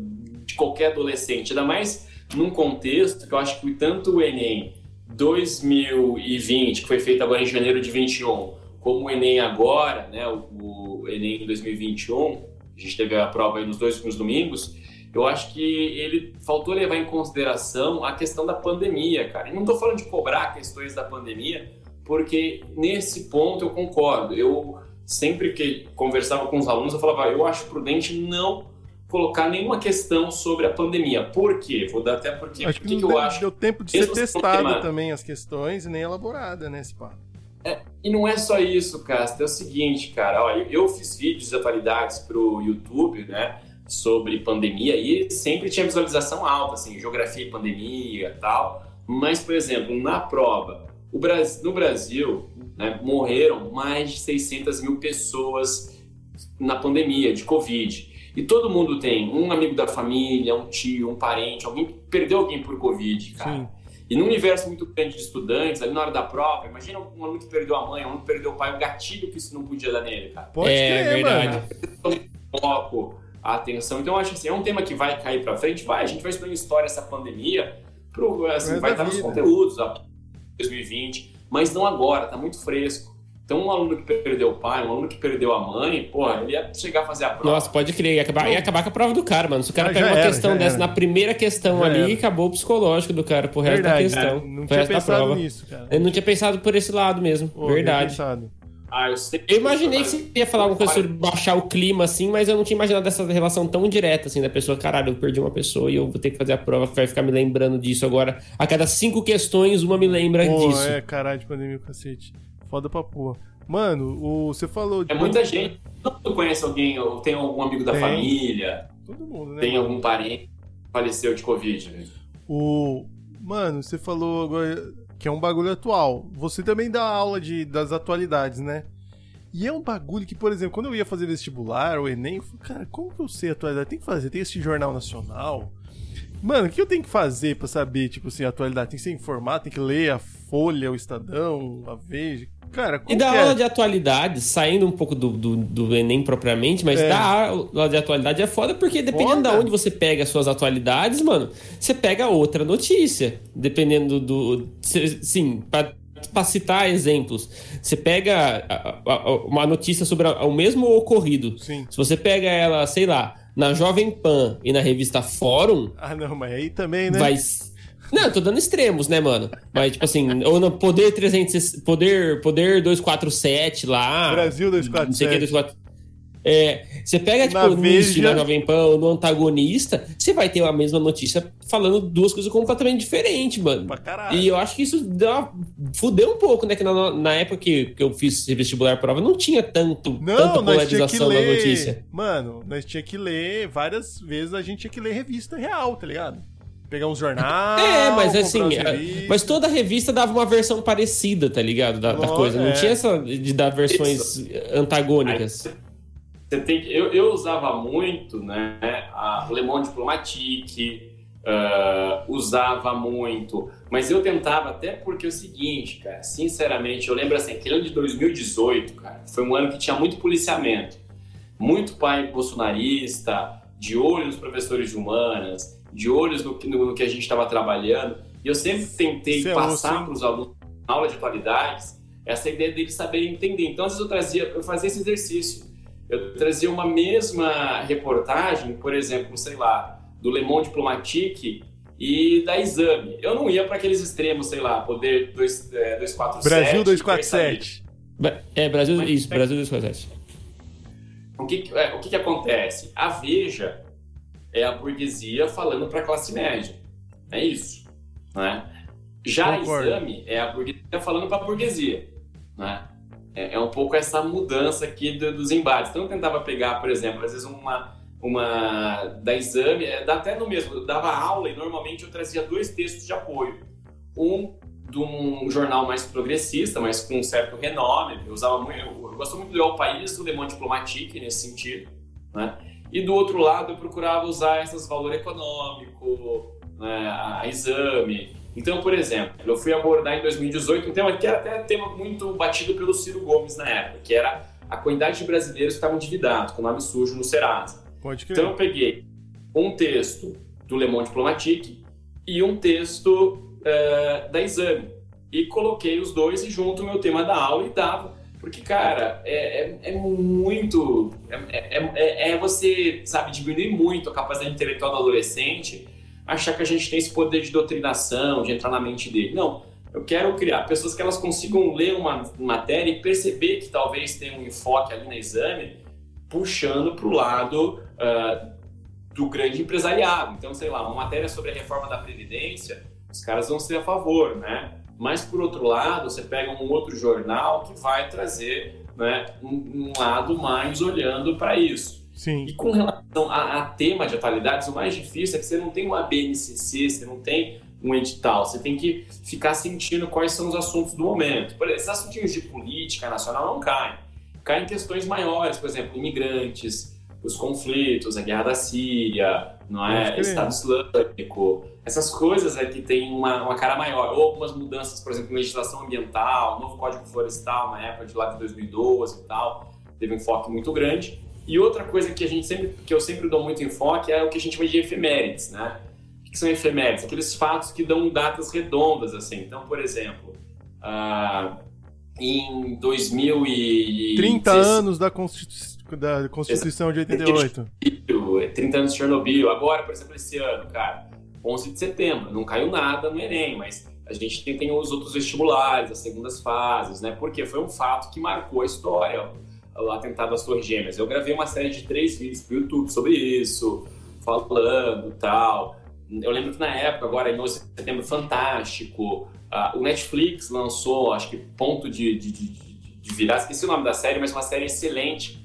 de qualquer adolescente, ainda mais num contexto que eu acho que tanto o Enem 2020, que foi feito agora em janeiro de 21, como o Enem agora, né, o, o Enem 2021, a gente teve a prova aí nos dois últimos domingos, eu acho que ele faltou levar em consideração a questão da pandemia, cara. E não estou falando de cobrar questões da pandemia, porque nesse ponto eu concordo. Eu sempre que conversava com os alunos, eu falava, eu acho prudente não colocar nenhuma questão sobre a pandemia. Por quê? Vou dar até porque. Acho que, que, que eu acho. Deu tempo de ser testado também as questões e nem elaborada, né, papo. É, e não é só isso, Casta. É o seguinte, cara. Ó, eu, fiz vídeos de atualidades pro YouTube, né? Sobre pandemia e sempre tinha visualização alta, assim, geografia e pandemia e tal. Mas, por exemplo, na prova, Brasil, no Brasil, né, morreram mais de 600 mil pessoas na pandemia de Covid. E todo mundo tem um amigo da família, um tio, um parente, alguém perdeu alguém por Covid, cara. Sim. E num universo muito grande de estudantes, ali na hora da prova, imagina um aluno que perdeu a mãe, um aluno que perdeu o pai, o gatilho que isso não podia dar nele, cara. Pode é, crer, verdade. Mano. Foco, a atenção. Então, eu acho assim, é um tema que vai cair pra frente, vai, a gente vai estudando história essa pandemia, pro, assim, vai estar nos conteúdos, 2020, mas não agora, tá muito fresco. Então, um aluno que perdeu o pai, um aluno que perdeu a mãe, porra, ele ia chegar a fazer a prova. Nossa, pode crer, ia acabar, ia acabar com a prova do cara, mano. Se o cara pega uma era, questão dessa era. na primeira questão já ali, era. acabou o psicológico do cara pro resto Verdade, da questão. É, não tinha pensado nisso, cara. Eu não tinha pensado por esse lado mesmo. Pô, Verdade. Ah, eu, eu, imaginei que você ia falar alguma coisa sobre baixar o clima, assim, mas eu não tinha imaginado dessa relação tão direta, assim, da pessoa, caralho, eu perdi uma pessoa e eu vou ter que fazer a prova, vai ficar me lembrando disso agora. A cada cinco questões, uma me lembra Pô, disso. É, caralho, de pandemia, cacete. Foda pra porra. Mano, o, você falou de. É muita gente. Tu conhece alguém, ou tem algum amigo da tem. família? Todo mundo, né? Tem algum parente que faleceu de Covid, né? O. Mano, você falou agora que é um bagulho atual. Você também dá aula de, das atualidades, né? E é um bagulho que, por exemplo, quando eu ia fazer vestibular ou Enem, eu falei, cara, como que eu sei atualidade? Tem que fazer, tem esse jornal nacional. Mano, o que eu tenho que fazer para saber, tipo assim, a atualidade? Tem que ser informado, tem que ler a Folha, o Estadão, a Veja. Cara, E da aula é? de atualidade, saindo um pouco do, do, do Enem propriamente, mas é. da aula de atualidade é foda porque dependendo foda. de onde você pega as suas atualidades, mano, você pega outra notícia. Dependendo do. Sim, pra, pra citar exemplos. Você pega a, a, uma notícia sobre o mesmo ocorrido. Sim. Se você pega ela, sei lá, na Jovem Pan e na revista Fórum. Ah, não, mas aí também, né? Vai não, eu tô dando extremos, né, mano? Mas, tipo assim, ou no Poder 300, Poder, Poder 247 lá. Brasil 247. Não sei o que, 247. É, você pega, tipo, no início da Jovem Pan ou no antagonista, você vai ter a mesma notícia falando duas coisas completamente diferentes, mano. Pra caralho. E eu acho que isso dá, fudeu um pouco, né? Que na, na época que, que eu fiz vestibular prova, não tinha tanto, não, tanta polarização na notícia. Mano, nós tinha que ler várias vezes, a gente tinha que ler revista real, tá ligado? Pegar um jornal. É, mas assim, mas toda revista dava uma versão parecida, tá ligado? Da, da coisa. Não é. tinha essa de dar versões Isso. antagônicas. Você tem, eu, eu usava muito, né? A Le Monde Diplomatique, uh, usava muito. Mas eu tentava, até porque é o seguinte, cara, sinceramente, eu lembro assim, aquele ano de 2018, cara, foi um ano que tinha muito policiamento. Muito pai bolsonarista, de olho nos professores de humanas, de olhos no, no, no que a gente estava trabalhando. E eu sempre tentei é passar para os alunos na aula de qualidades essa ideia deles saberem entender. Então, às vezes eu trazia, eu fazia esse exercício. Eu trazia uma mesma reportagem, por exemplo, sei lá, do Le Monde Diplomatique e da Exame. Eu não ia para aqueles extremos, sei lá, Poder 2, é, 247. Brasil 247. É, Brasil, isso, Brasil 247. O que, é, o que, que acontece? A Veja é a burguesia falando para a classe média. É isso. Né? Já Concordo. exame é a burguesia falando para a burguesia, né? É, é, um pouco essa mudança aqui do, dos embates. Então eu tentava pegar, por exemplo, às vezes uma uma da exame, é, dá até no mesmo, eu dava aula e normalmente eu trazia dois textos de apoio. Um de um jornal mais progressista, mas com um certo renome. Eu usava muito, eu, eu gosto muito do El País, do Le Monde Diplomatique nesse sentido, né? E do outro lado eu procurava usar esses valor econômico, né, a exame. Então, por exemplo, eu fui abordar em 2018 um tema que era até tema muito batido pelo Ciro Gomes na época, que era a quantidade de brasileiros que estavam endividados, com nome sujo no Serasa. Pode crer. Então eu peguei um texto do Le Monde Diplomatique e um texto uh, da Exame. E coloquei os dois e junto o meu tema da aula e dava. Porque, cara, é, é, é muito. É, é, é, é você, sabe, diminuir muito a capacidade intelectual do adolescente, achar que a gente tem esse poder de doutrinação, de entrar na mente dele. Não. Eu quero criar pessoas que elas consigam ler uma matéria e perceber que talvez tenha um enfoque ali no exame, puxando para o lado uh, do grande empresariado. Então, sei lá, uma matéria sobre a reforma da Previdência, os caras vão ser a favor, né? Mas, por outro lado, você pega um outro jornal que vai trazer né, um, um lado mais olhando para isso. Sim. E com relação a, a, tema de atualidades, o mais difícil é que você não tem uma BNCC, você não tem um edital, você tem que ficar sentindo quais são os assuntos do momento. Por exemplo, esses assuntos de política nacional não caem. Caem questões maiores, por exemplo, imigrantes, os conflitos, a guerra da Síria, não é? Estado Islâmico, essas coisas é que tem uma, uma cara maior. Ou algumas mudanças, por exemplo, em legislação ambiental, novo Código Florestal na época de lá de 2012 e tal, teve um enfoque muito grande. E outra coisa que a gente sempre, que eu sempre dou muito enfoque é o que a gente chama de efemérides, né? O que são efemérides? Aqueles fatos que dão datas redondas, assim. Então, por exemplo, uh, em 2000 e... 30 anos da Constituição da Constituição de 88. 30 anos de Chernobyl. Agora, por exemplo, esse ano, cara, 11 de setembro. Não caiu nada no Enem, mas a gente tem, tem os outros vestibulares, as segundas fases, né? Porque foi um fato que marcou a história, o atentado às Torres Gêmeas. Eu gravei uma série de três vídeos pro YouTube sobre isso, falando tal. Eu lembro que na época, agora em 11 de setembro, fantástico. Uh, o Netflix lançou, acho que ponto de, de, de, de virar, esqueci o nome da série, mas uma série excelente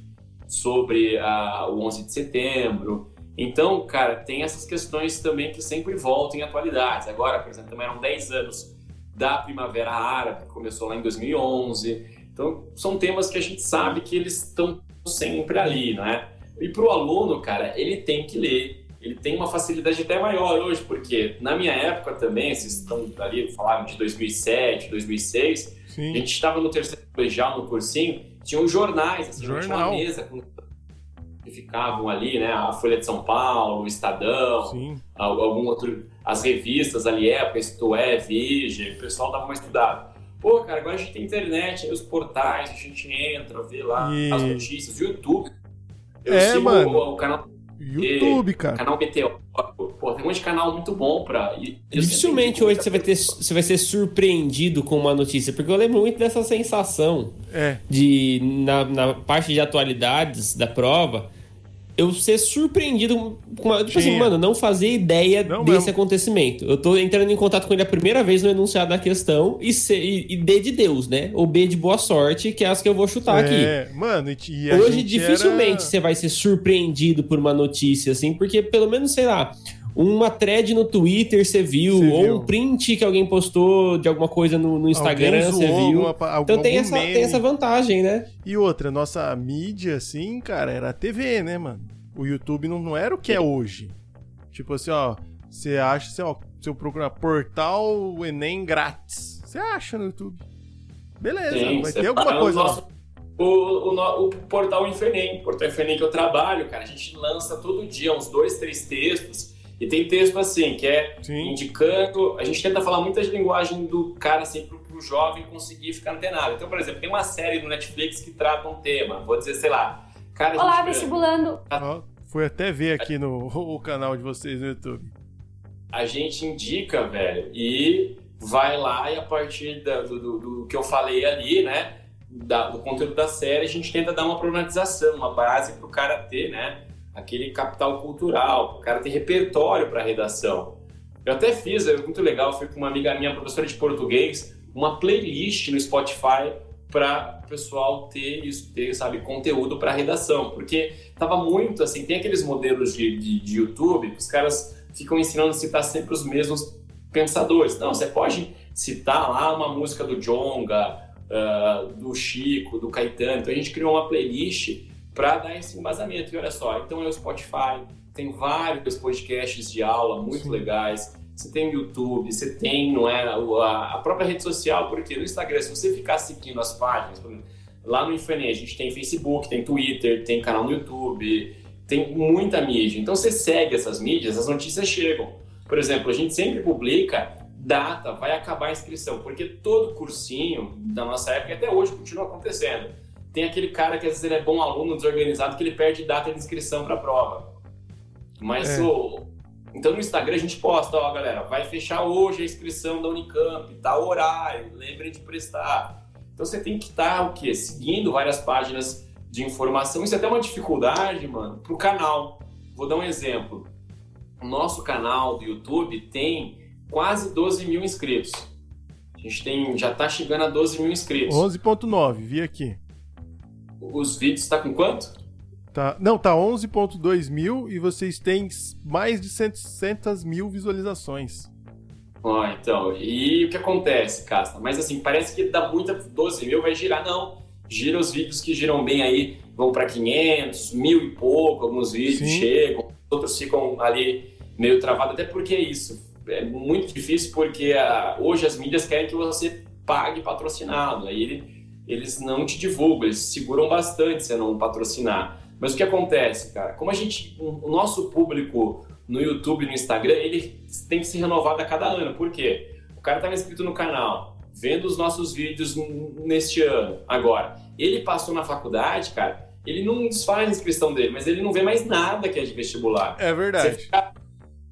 sobre uh, o 11 de setembro. Então, cara, tem essas questões também que sempre voltam em atualidades. Agora, por exemplo, também eram 10 anos da Primavera Árabe, que começou lá em 2011. Então, são temas que a gente sabe que eles estão sempre ali, né? E para o aluno, cara, ele tem que ler. Ele tem uma facilidade até maior hoje, porque na minha época também, vocês estão ali, falaram de 2007, 2006, Sim. a gente estava no terceiro colegial, no cursinho, tinham jornais, assim, Jornal. tinha uma mesa com que ficavam ali, né? A Folha de São Paulo, o Estadão, Sim. algum outro, as revistas ali, época, Isto É, Veja, o pessoal dava uma estudada. Pô, cara, agora a gente tem internet, os portais, a gente entra, vê lá e... as notícias, o YouTube. Eu é, sigo mano. O, o canal YouTube, cara. Canal BTO. Pô, tem um monte de canal muito bom pra. Dificilmente hoje você vai, ter, você vai ser surpreendido com uma notícia, porque eu lembro muito dessa sensação é. de, na, na parte de atualidades da prova, eu ser surpreendido com uma, tipo assim, mano, não fazer ideia não desse mesmo. acontecimento. Eu tô entrando em contato com ele a primeira vez no enunciado da questão e, C, e, e D de Deus, né? Ou B de boa sorte, que é as que eu vou chutar é, aqui. Mano, e Hoje dificilmente era... você vai ser surpreendido por uma notícia assim, porque pelo menos, sei lá, uma thread no Twitter você viu, você ou viu. um print que alguém postou de alguma coisa no, no Instagram você viu. Alguma, então tem essa, tem essa vantagem, né? E outra, nossa mídia, assim, cara, era a TV, né, mano? O YouTube não, não era o que é hoje. Tipo assim, ó, você acha, assim, ó, se eu procurar portal Enem grátis, você acha no YouTube. Beleza, Sim, vai ter alguma coisa nosso, o, o, o, portal Infenem, o portal Infenem que eu trabalho, cara, a gente lança todo dia uns dois, três textos e tem texto assim, que é Sim. indicando. A gente tenta falar muita linguagem do cara assim pro, pro jovem conseguir ficar antenado. Então, por exemplo, tem uma série no Netflix que trata um tema. Vou dizer, sei lá. Cara, Olá, vestibulando. Oh, fui até ver aqui no o canal de vocês no YouTube. A gente indica, velho, e vai lá e a partir da, do, do, do, que eu falei ali, né? Da, do conteúdo da série, a gente tenta dar uma problematização, uma base para o cara ter, né? Aquele capital cultural, o cara tem repertório para redação. Eu até fiz, é muito legal, fui com uma amiga minha, professora de português, uma playlist no Spotify para o pessoal ter isso, ter, sabe, conteúdo para redação, porque tava muito assim, tem aqueles modelos de, de, de YouTube que os caras ficam ensinando a citar sempre os mesmos pensadores. Não, você pode citar lá uma música do Jonga, uh, do Chico, do Caetano. Então a gente criou uma playlist para dar esse embasamento. E olha só, então é o Spotify, tem vários podcasts de aula muito Sim. legais. Você tem o YouTube, você tem não é, a própria rede social, porque no Instagram, se você ficar seguindo as páginas, lá no Infonem a gente tem Facebook, tem Twitter, tem canal no YouTube, tem muita mídia. Então você segue essas mídias, as notícias chegam. Por exemplo, a gente sempre publica data, vai acabar a inscrição, porque todo cursinho da nossa época até hoje continua acontecendo. Tem aquele cara que às vezes ele é bom aluno, desorganizado, que ele perde data de inscrição para a prova. Mas é. o, então no Instagram a gente posta, ó, galera, vai fechar hoje a inscrição da Unicamp, tá horário, lembrem de prestar. Então você tem que estar tá, o quê? Seguindo várias páginas de informação. Isso é até uma dificuldade, mano, pro canal. Vou dar um exemplo. O nosso canal do YouTube tem quase 12 mil inscritos. A gente tem, já tá chegando a 12 mil inscritos. 11.9, vi aqui. Os vídeos tá com quanto? Tá, não, tá 11.2 mil e vocês têm mais de 700 mil visualizações. Ó, então, e o que acontece, Casta? Mas assim, parece que dá muita, 12 mil vai girar, não. Gira os vídeos que giram bem aí, vão para 500, mil e pouco, alguns vídeos Sim. chegam, outros ficam ali meio travados, até porque é isso é muito difícil porque a, ah, hoje as mídias querem que você pague patrocinado, aí ele, eles não te divulgam, eles seguram bastante se não patrocinar. Mas o que acontece, cara? Como a gente, o nosso público no YouTube, no Instagram, ele tem que se renovar a cada ano. Por quê? O cara estava inscrito no canal, vendo os nossos vídeos neste ano, agora. Ele passou na faculdade, cara, ele não desfaz a inscrição dele, mas ele não vê mais nada que é de vestibular. É verdade. Você fica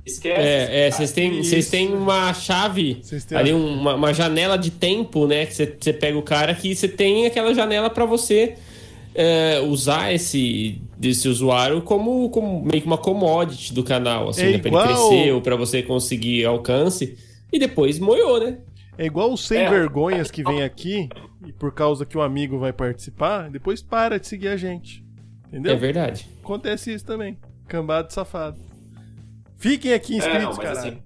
Esquece. É, é vocês têm, vocês têm uma chave ali, uma, uma, janela de tempo, né? Que você, pega o cara que você tem aquela janela para você é, usar esse, esse usuário como, como meio que uma commodity do canal, assim, é né? Pra ele crescer ou pra você conseguir alcance. E depois moiou, né? É igual os sem é. vergonhas que vem aqui e por causa que um amigo vai participar, depois para de seguir a gente. Entendeu? É verdade. Acontece isso também. Cambado safado. Fiquem aqui é, inscritos, é, cara. Assim,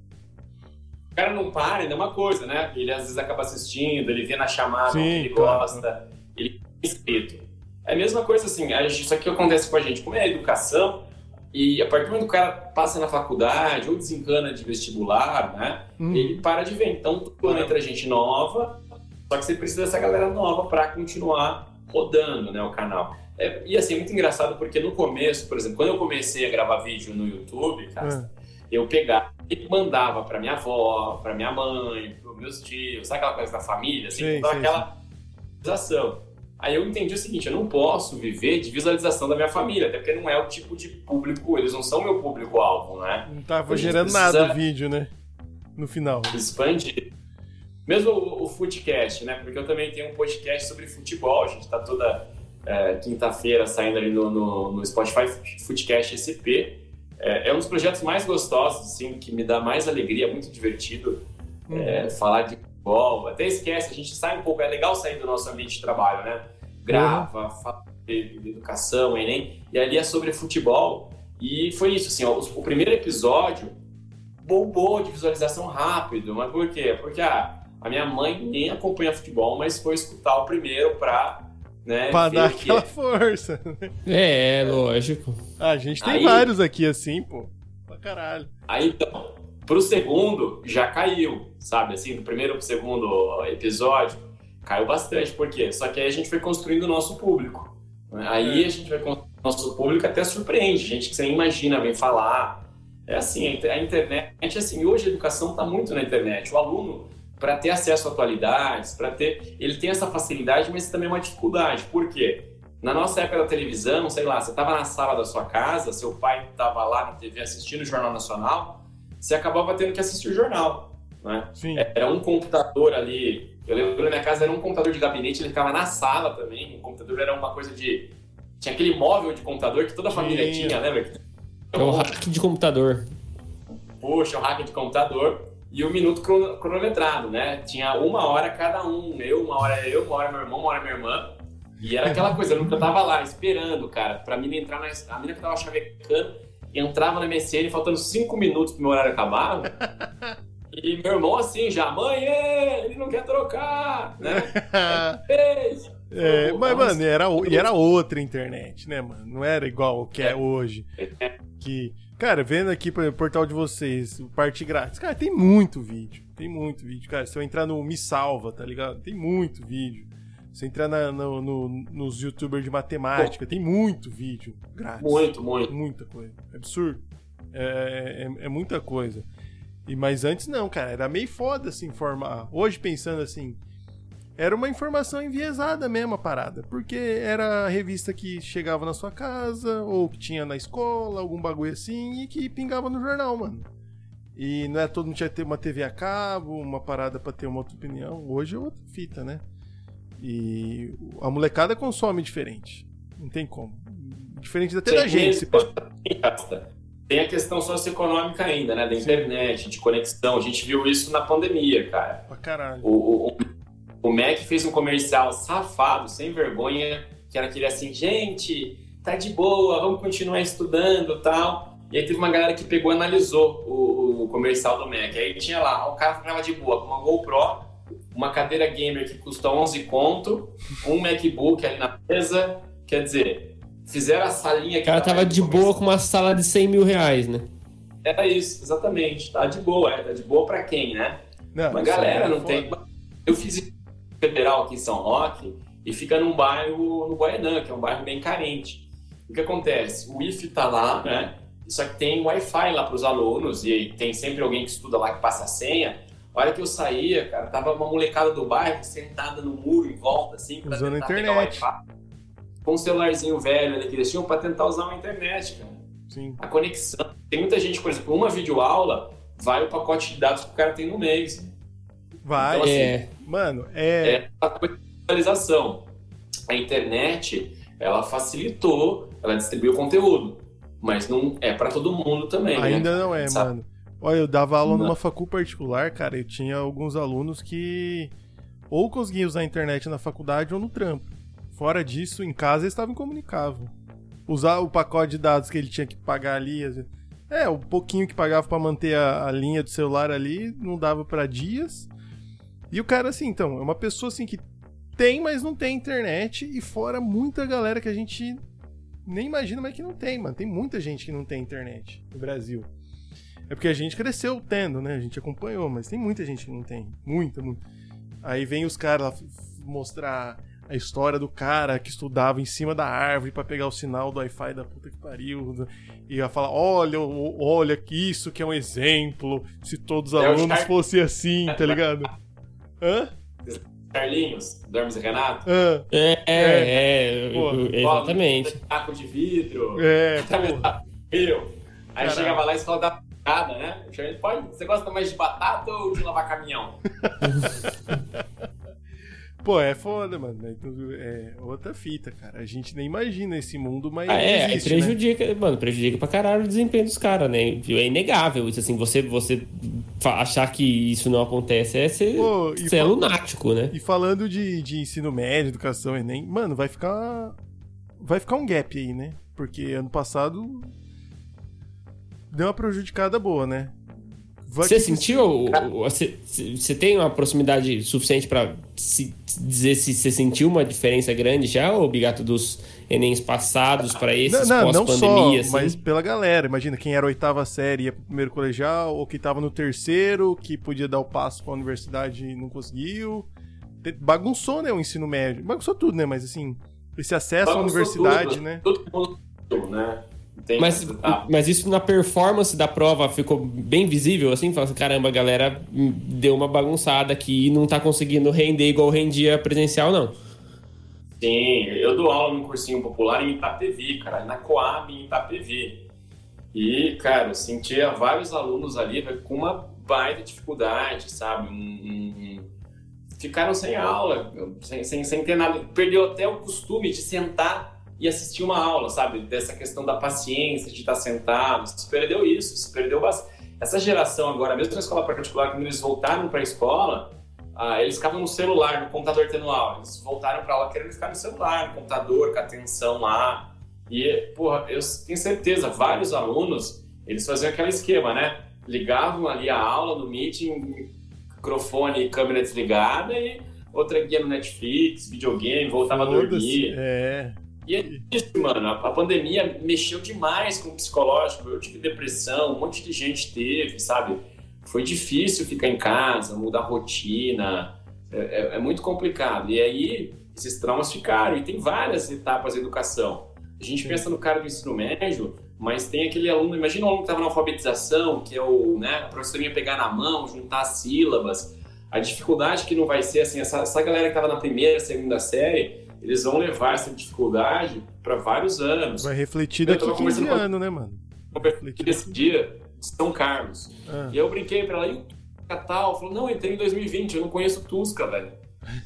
o cara não para, ainda é uma coisa, né? Ele às vezes acaba assistindo, ele vê na chamada Sim, que ele gosta, ele é inscrito. É a mesma coisa assim, gente, isso aqui acontece com a gente, como é a educação, e a partir do momento que o cara passa na faculdade ou desencana de vestibular, né? Hum. Ele para de ver. Então, quando entra gente nova, só que você precisa dessa galera nova para continuar rodando, né, o canal. É, e assim, é muito engraçado porque no começo, por exemplo, quando eu comecei a gravar vídeo no YouTube, cara, é eu pegava e mandava para minha avó, para minha mãe, para meus tios, sabe aquela coisa da família, assim, sim, sim, aquela visualização. Aí eu entendi o seguinte, eu não posso viver de visualização da minha família, até porque não é o tipo de público, eles não são meu público-alvo, né? Não tava gerando nada o vídeo, né? No final. Expandir. Mesmo o, o Footcast, né? Porque eu também tenho um podcast sobre futebol, a gente tá toda é, quinta-feira saindo ali no, no, no Spotify Footcast SP, é, é, um dos projetos mais gostosos, assim, que me dá mais alegria, é muito divertido uhum. é, falar de futebol. Até esquece, a gente sai um pouco, é legal sair do nosso ambiente de trabalho, né? Grava, uhum. fala de, de educação, Enem, e ali é sobre futebol. E foi isso, assim, ó, o, o, primeiro episódio bombou de visualização rápido, mas por quê? Porque ah, a minha mãe nem acompanha futebol, mas foi escutar o primeiro para né? Pra dar aquela é. força. É, lógico. a gente tem aí, vários aqui assim, pô. Pra caralho. Aí então, pro segundo, já caiu, sabe? Assim, do primeiro pro segundo episódio, caiu bastante. Por quê? Só que aí a gente foi construindo o nosso público. Né? Aí é. a gente vai construindo o nosso público até surpreende. Gente que você nem imagina vem falar. É assim, a internet, assim, hoje a educação tá muito na internet. O aluno para ter acesso a atualidades, para ter. Ele tem essa facilidade, mas também é uma dificuldade. Por quê? Na nossa época da televisão, sei lá, você estava na sala da sua casa, seu pai estava lá na TV assistindo o Jornal Nacional, você acabava tendo que assistir o jornal. Né? Sim. Era um computador ali. Eu lembro na minha casa era um computador de gabinete, ele ficava na sala também. O computador era uma coisa de. Tinha aquele móvel de computador que toda a família tinha, lembra? É o hack de computador. push, o hack de computador e o minuto cronometrado, né? Tinha uma hora cada um. Eu, uma hora eu, uma hora meu irmão, uma hora minha irmã. E era aquela coisa, eu tava lá esperando, cara, pra mina entrar na. A mina que tava chavecando entrava na MSN faltando cinco minutos pro meu horário acabar. E meu irmão assim já, mãe, ele não quer trocar, né? [LAUGHS] É, mas, mano, era, e era outra internet, né, mano? Não era igual o que é, é hoje. Que, cara, vendo aqui o portal de vocês, o parte grátis, cara, tem muito vídeo. Tem muito vídeo, cara. Se eu entrar no Me Salva, tá ligado? Tem muito vídeo. Se entrar na, no, no, nos youtubers de matemática, Pô. tem muito vídeo grátis. Muito, muito. Muita coisa. É absurdo. É, é, é, muita coisa. E, mas antes não, cara. Era meio foda se informar. Hoje, pensando assim, era uma informação enviesada mesmo a parada. Porque era a revista que chegava na sua casa, ou que tinha na escola, algum bagulho assim, e que pingava no jornal, mano. E não é todo mundo tinha que ter uma TV a cabo, uma parada para ter uma outra opinião. Hoje é outra fita, né? E a molecada consome diferente. Não tem como. Diferente até Sim, da gente, se. Tem a questão socioeconômica ainda, né? Da Sim. internet, de conexão. A gente viu isso na pandemia, cara. Pra caralho. O, o, o Mac fez um comercial safado, sem vergonha, que era aquele assim, gente, tá de boa, vamos continuar estudando tal. E aí teve uma galera que pegou e analisou o, o comercial do Mac. Aí tinha lá, o cara ficava de boa com uma GoPro uma cadeira gamer que custa 11 conto, um MacBook ali na mesa, quer dizer, fizeram a salinha... O cara tava de boa com uma sala de 100 mil reais, né? Era isso, exatamente. Tá de boa, é. Tá de boa pra quem, né? Não, Uma galera é não tem... Eu fiz federal aqui em São Roque e fica num bairro, no Guaianã, que é um bairro bem carente. O que acontece? O Wi-Fi tá lá, né? Só que tem Wi-Fi lá para os alunos e tem sempre alguém que estuda lá que passa a senha. A hora que eu saía, cara, tava uma molecada do bairro sentada no muro em volta, assim, pra Usando tentar internet. Com um celularzinho velho ali que eles tinham pra tentar usar uma internet, cara. Sim. A conexão. Tem muita gente, por exemplo, uma videoaula vai o pacote de dados que o cara tem no mês. Vai. Então, assim, é. Mano, é. É a atualização. A internet, ela facilitou, ela distribuiu conteúdo. Mas não é para todo mundo também. Né? Ainda né? não é, Sabe? mano. Olha, eu dava aula numa facu particular, cara, e tinha alguns alunos que ou conseguiam usar a internet na faculdade ou no trampo. Fora disso, em casa eles estavam incomunicáveis. Usar o pacote de dados que ele tinha que pagar ali, é, o pouquinho que pagava para manter a, a, linha do celular ali, não dava para dias. E o cara, assim, então, é uma pessoa assim que tem, mas não tem internet, e fora muita galera que a gente nem imagina, mas que não tem, mano. Tem muita gente que não tem internet no Brasil. É porque a gente cresceu tendo, né? A gente acompanhou, mas tem muita gente que não tem. Muita, muita. Aí vem os caras mostrar a história do cara que estudava em cima da árvore para pegar o sinal do Wi-Fi da puta que pariu. E ia falar: olha, olha que isso que é um exemplo. Se todos os é alunos fossem assim, tá ligado? [LAUGHS] Hã? Carlinhos, Dormes e Renato? Ah, é, é, é, é pô, exatamente. Taco de vidro. É, [LAUGHS] Meu. Aí Caralho. chegava lá e falava batata, né? Pode, você gosta mais de batata ou de lavar caminhão? [LAUGHS] Pô, é foda, mano. É outra fita, cara. A gente nem imagina esse mundo, mas. Ah, é, existe, prejudica, né? mano, prejudica pra caralho o desempenho dos caras, né? É inegável isso, assim, você, você achar que isso não acontece é ser, Pô, ser lunático, né? E falando de, de ensino médio, educação, Enem, mano, vai ficar. Vai ficar um gap aí, né? Porque ano passado deu uma prejudicada boa, né? Você sentiu? Você, tem uma proximidade suficiente para dizer se você sentiu uma diferença grande já, ou Bigato, dos Enems passados para esses pós-pandemia? Assim? Mas pela galera. Imagina quem era oitava série ia pro primeiro colegial, ou que tava no terceiro, que podia dar o passo pra universidade e não conseguiu. Bagunçou, né, o ensino médio. Bagunçou tudo, né? Mas assim, esse acesso Bagunçou à universidade, tudo, né? Todo mundo, né? Tem mas, mas isso na performance da prova ficou bem visível, assim? Fala assim, caramba, a galera deu uma bagunçada aqui e não tá conseguindo render igual rendia presencial, não. Sim, eu dou aula num cursinho popular em Itapevi, cara, na Coab em Itapevi. E, cara, eu sentia vários alunos ali com uma baita dificuldade, sabe? Um, um, ficaram sem aula, sem, sem, sem ter nada. Perdeu até o costume de sentar e assistir uma aula, sabe? Dessa questão da paciência, de estar sentado. Se perdeu isso, se perdeu bastante. essa geração agora, mesmo na escola particular, quando eles voltaram para a escola, ah, eles ficavam no celular, no computador tendo aula. Eles voltaram para aula querendo ficar no celular, no computador, com atenção lá. E, porra, eu tenho certeza, vários alunos, eles faziam aquele esquema, né? Ligavam ali a aula no meeting, microfone e câmera desligada e outra guia no Netflix, videogame, voltava a dormir. É. E é isso, mano. A pandemia mexeu demais com o psicológico. Eu tive depressão, um monte de gente teve, sabe? Foi difícil ficar em casa, mudar a rotina. É, é, é muito complicado. E aí, esses traumas ficaram. E tem várias etapas da educação. A gente pensa no cara do ensino médio, mas tem aquele aluno. Imagina um aluno que estava na alfabetização, que é o. Né, a professorinha pegar na mão, juntar sílabas. A dificuldade que não vai ser assim, essa, essa galera que estava na primeira, segunda série, eles vão levar essa dificuldade para vários anos. Vai refletir daqui a 15 anos, né, mano? Refletir esse dia de São Carlos. Ah. E eu brinquei para ela, e o Tusca tal? Falou, não, eu entrei em 2020, eu não conheço Tusca, velho.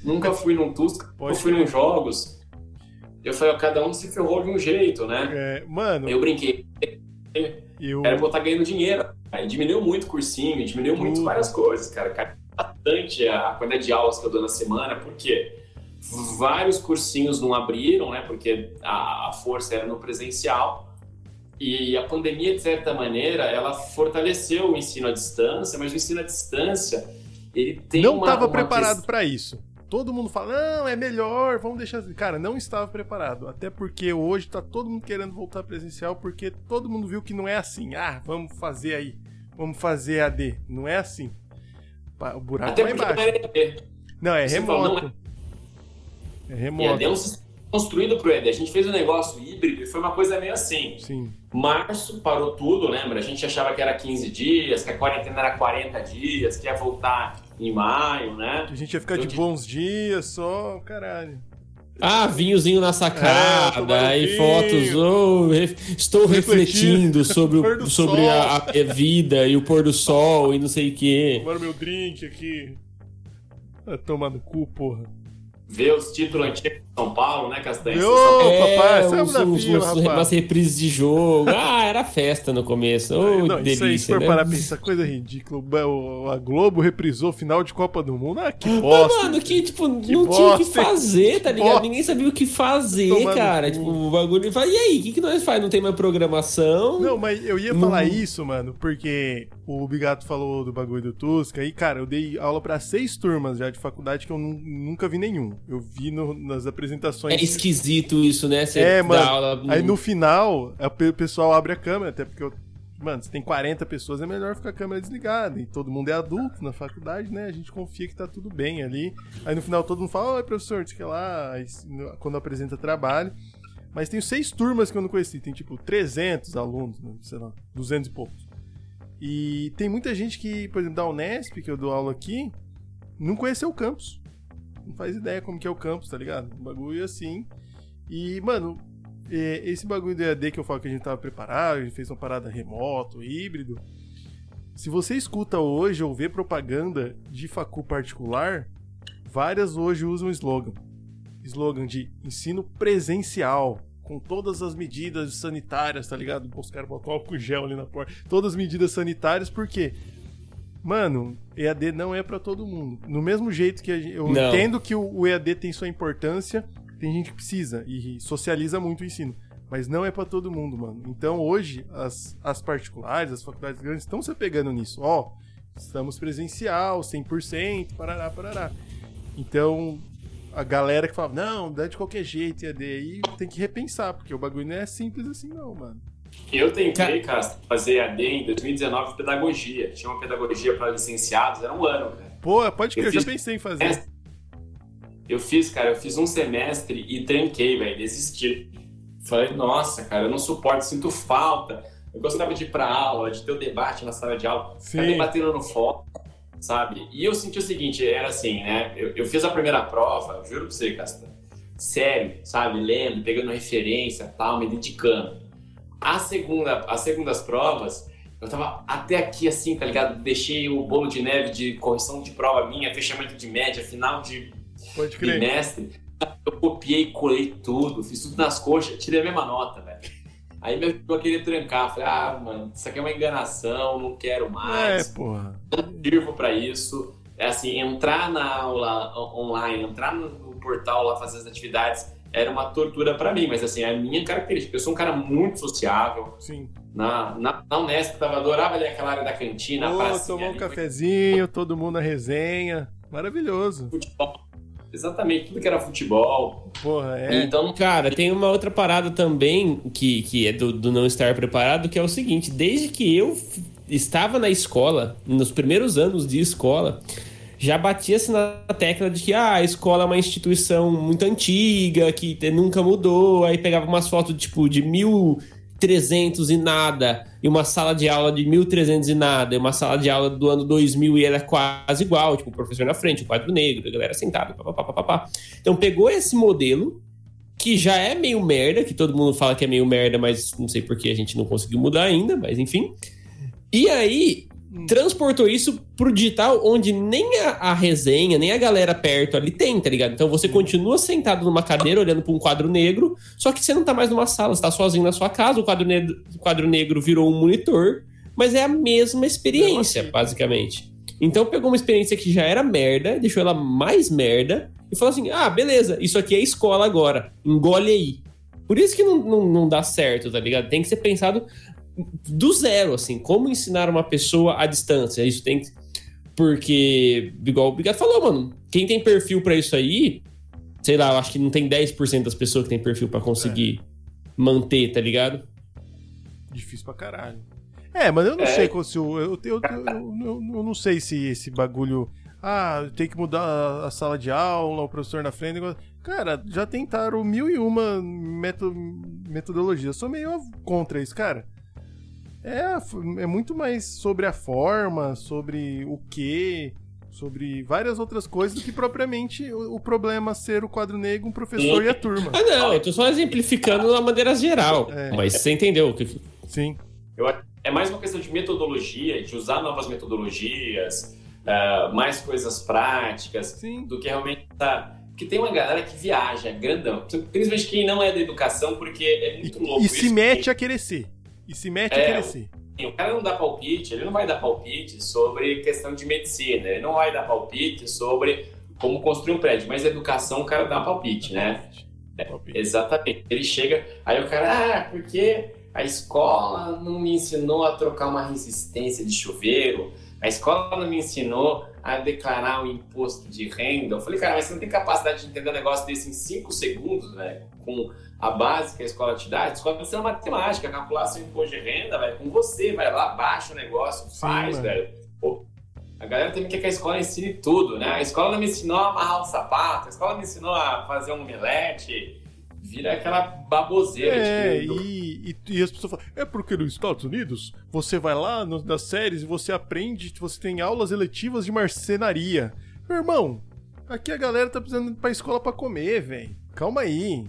Nunca fui num Tusca, nunca fui nos jogos. Eu falei, cada um se ferrou de um jeito, né? É, mano. Eu brinquei. Eu... Era estar ganhando dinheiro. Aí diminuiu muito o cursinho, diminuiu muito várias coisas, cara. Caiu bastante a quantidade de aulas que eu dou na semana, porque vários cursinhos não abriram, né? Porque a, a força era no presencial. E a pandemia, de certa maneira, ela fortaleceu o ensino à distância, mas o ensino à distância, ele tem Não estava preparado para isso. Todo mundo fala, não, é melhor, vamos deixar assim. Cara, não estava preparado. Até porque hoje está todo mundo querendo voltar presencial, porque todo mundo viu que não é assim. Ah, vamos fazer aí. Vamos fazer AD. Não é assim. O buraco Até embaixo. Não é, não, é remoto. é... é remoto. EAD é um sistema construído para o EAD. A gente fez um negócio híbrido e foi uma coisa meio assim. Sim. Março parou tudo, lembra? A gente achava que era 15 dias, que a quarentena era 40 dias, que ia voltar em maio, né? A gente ia ficar de bons dias só, caralho. Ah, vinhozinho na sacada, é, aí fotos. Oh, estou refletindo, refletindo sobre, o, [LAUGHS] sobre a, a, vida e o pôr do sol e não sei o quê. Tomando meu drink aqui. Ah, tomar no cu, porra ver os títulos antigos de São Paulo, né, Castanha? Ô, é, papai, os, os, os, rapaz. Umas reprises de jogo. [LAUGHS] Ah, era festa no começo. Oh, não, delícia, isso aí, se for né? parar pensar, coisa ridícula. A Globo reprisou o final de Copa do Mundo. Ah, que bosta. mano, que, tipo, que não bosta, tinha o que fazer, tá ligado? Bosta. Ninguém sabia o que fazer, Tomando cara. Tipo, o bagulho. E aí, o que, que nós faz? Não tem mais programação? Não, mas eu ia falar isso, mano, porque o Bigato falou do bagulho do Tusca. E, cara, eu dei aula pra seis turmas já de faculdade que eu nunca vi nenhum. Eu vi no, nas apresentações. É esquisito isso, né? Você é, mano. Aula... Aí no final, o pessoal abre a câmera, até porque eu Mano, se tem 40 pessoas, é melhor ficar a câmera desligada. E todo mundo é adulto na faculdade, né? A gente confia que tá tudo bem ali. Aí no final todo mundo fala, oi, professor, diz que lá, aí, quando apresenta trabalho. Mas tem seis turmas que eu não conheci. Tem tipo 300 alunos, né? sei lá, 200 e poucos. E tem muita gente que, por exemplo, da Unesp, que eu dou aula aqui, não conheceu o campus não faz ideia como que é o campus, tá ligado? Um bagulho assim. E, mano, esse bagulho do EAD que eu falo que a gente tava preparado, a gente fez uma parada remoto, híbrido. Se você escuta hoje ou vê propaganda de facu particular, várias hoje usam slogan. Slogan de ensino presencial, com todas as medidas sanitárias, tá ligado? Os caras botam álcool gel ali na porta. Todas as medidas sanitárias, por quê? Mano, EAD não é para todo mundo. No mesmo jeito que eu não. entendo que o EAD tem sua importância, tem gente que precisa e socializa muito o ensino. Mas não é para todo mundo, mano. Então hoje, as, as particulares, as faculdades grandes estão se pegando nisso. Ó, estamos presencial, 100%, parará, parará. Então, a galera que fala, não, dá de qualquer jeito EAD, aí tem que repensar, porque o bagulho não é simples assim não, mano. Eu tentei, cara, fazer AD em 2019 pedagogia. Tinha uma pedagogia para licenciados, era um ano, cara. Pô, pode que eu, eu já pensei em fazer. Eu fiz, cara, eu fiz um semestre e tranquei, velho, desisti. Falei, nossa, cara, eu não suporto, sinto falta. Eu gostava de ir pra aula, de ter o debate na sala de aula, Sim. ficar debatendo no fórum, sabe? E eu senti o seguinte, era assim, né? Eu, eu fiz a primeira prova, juro pra você, Casta, sério, sabe? Lendo, pegando referência, tal, me dedicando. A segunda, as segundas provas, eu tava até aqui assim, tá ligado? Deixei o bolo de neve de correção de prova minha, fechamento de média, final de bimestre. Eu copiei, colei tudo, fiz tudo nas coxas, tirei a mesma nota, velho. Aí me ajudou a querer trancar. Falei, ah, mano, isso aqui é uma enganação, não quero mais. É, porra. Não sirvo pra isso. É assim, entrar na aula online, entrar no portal lá, fazer as atividades, era uma tortura pra mim. Mas assim, é a minha característica. Eu sou um cara muito sociável. Sim. Na, na, na Unesp, tava, adorava ali aquela área da cantina, pracinha tomar um ali, cafezinho, todo mundo na resenha. Maravilhoso. futebol. Exatamente, tudo que era futebol. Porra, é. Então, Cara, tem uma outra parada também que, que é do, do não estar preparado, que é o seguinte: desde que eu estava na escola, nos primeiros anos de escola, já batia-se na tecla de que ah, a escola é uma instituição muito antiga, que nunca mudou, aí pegava umas fotos tipo de 1300 e nada, e uma sala de aula de 1300 e nada, e uma sala de aula do ano 2000 e era quase igual, tipo, o professor na frente, o quadro negro, a galera sentada, papapá. Então pegou esse modelo, que já é meio merda, que todo mundo fala que é meio merda, mas não sei por que a gente não conseguiu mudar ainda, mas enfim. E aí, transportou isso pro digital, onde nem a, a resenha, nem a galera perto ali tem, tá ligado? Então você continua sentado numa cadeira olhando pra um quadro negro, só que você não tá mais numa sala, você tá sozinho na sua casa, o quadro negro, o quadro negro virou um monitor, mas é a mesma experiência, assim. basicamente. Então pegou uma experiência que já era merda, deixou ela mais merda, e falou assim: ah, beleza, isso aqui é escola agora, engole aí. Por isso que não, não, não dá certo, tá ligado? Tem que ser pensado do zero, assim, como ensinar uma pessoa à distância. Isso tem que. Porque, igual o Bigato falou, mano, quem tem perfil pra isso aí, sei lá, eu acho que não tem 10% das pessoas que tem perfil pra conseguir manter, tá ligado? Difícil pra caralho. É, mas eu não É. sei se. Eu, eu, eu, eu- não sei se esse bagulho. Ah, tem que mudar a, sala de aula, o professor na frente. Cara, já tentaram mil e uma meto, metodologias. Eu sou meio contra isso, cara. É, a é muito mais sobre a forma, sobre o que, sobre várias outras coisas do que propriamente o, o problema ser o quadro negro, um professor e a turma. Ah, não, eu tô só exemplificando de uma maneira geral. É. Mas você entendeu o que. Sim. Eu é mais uma questão de metodologia, de usar novas metodologias, ah, mais coisas práticas, Sim. do que realmente tá. Porque tem uma galera que viaja, grandão. Principalmente quem não é da educação, porque é muito louco. E isso. se mete a querer ser. E se mete a É, querer ser. O cara não dá palpite, ele não vai dar palpite sobre questão de medicina, ele não vai dar palpite sobre como construir um prédio, mas educação o cara dá palpite, né? Palpite. Exatamente. Ele chega, aí o cara, ah, porque a escola não me ensinou a trocar uma resistência de chuveiro, a escola não me ensinou a declarar o imposto de renda. Eu falei, cara, mas você não tem capacidade de entender um negócio desse em 5 segundos, velho, com a base que a escola te dá. A escola ensina matemática, calcular seu imposto de renda, velho, com você, vai lá, baixa o negócio, Sim, faz, mano. velho. Pô, a galera também quer que a escola ensine tudo, né? A escola não me ensinou a amarrar um sapato, a escola me ensinou a fazer um omelete. Vira aquela baboseira É, de e, e, e as pessoas falam, é porque nos Estados Unidos você vai lá no- nas séries e você aprende, você tem aulas eletivas de marcenaria. Meu irmão, aqui a galera tá precisando ir pra escola pra comer, velho. Calma aí.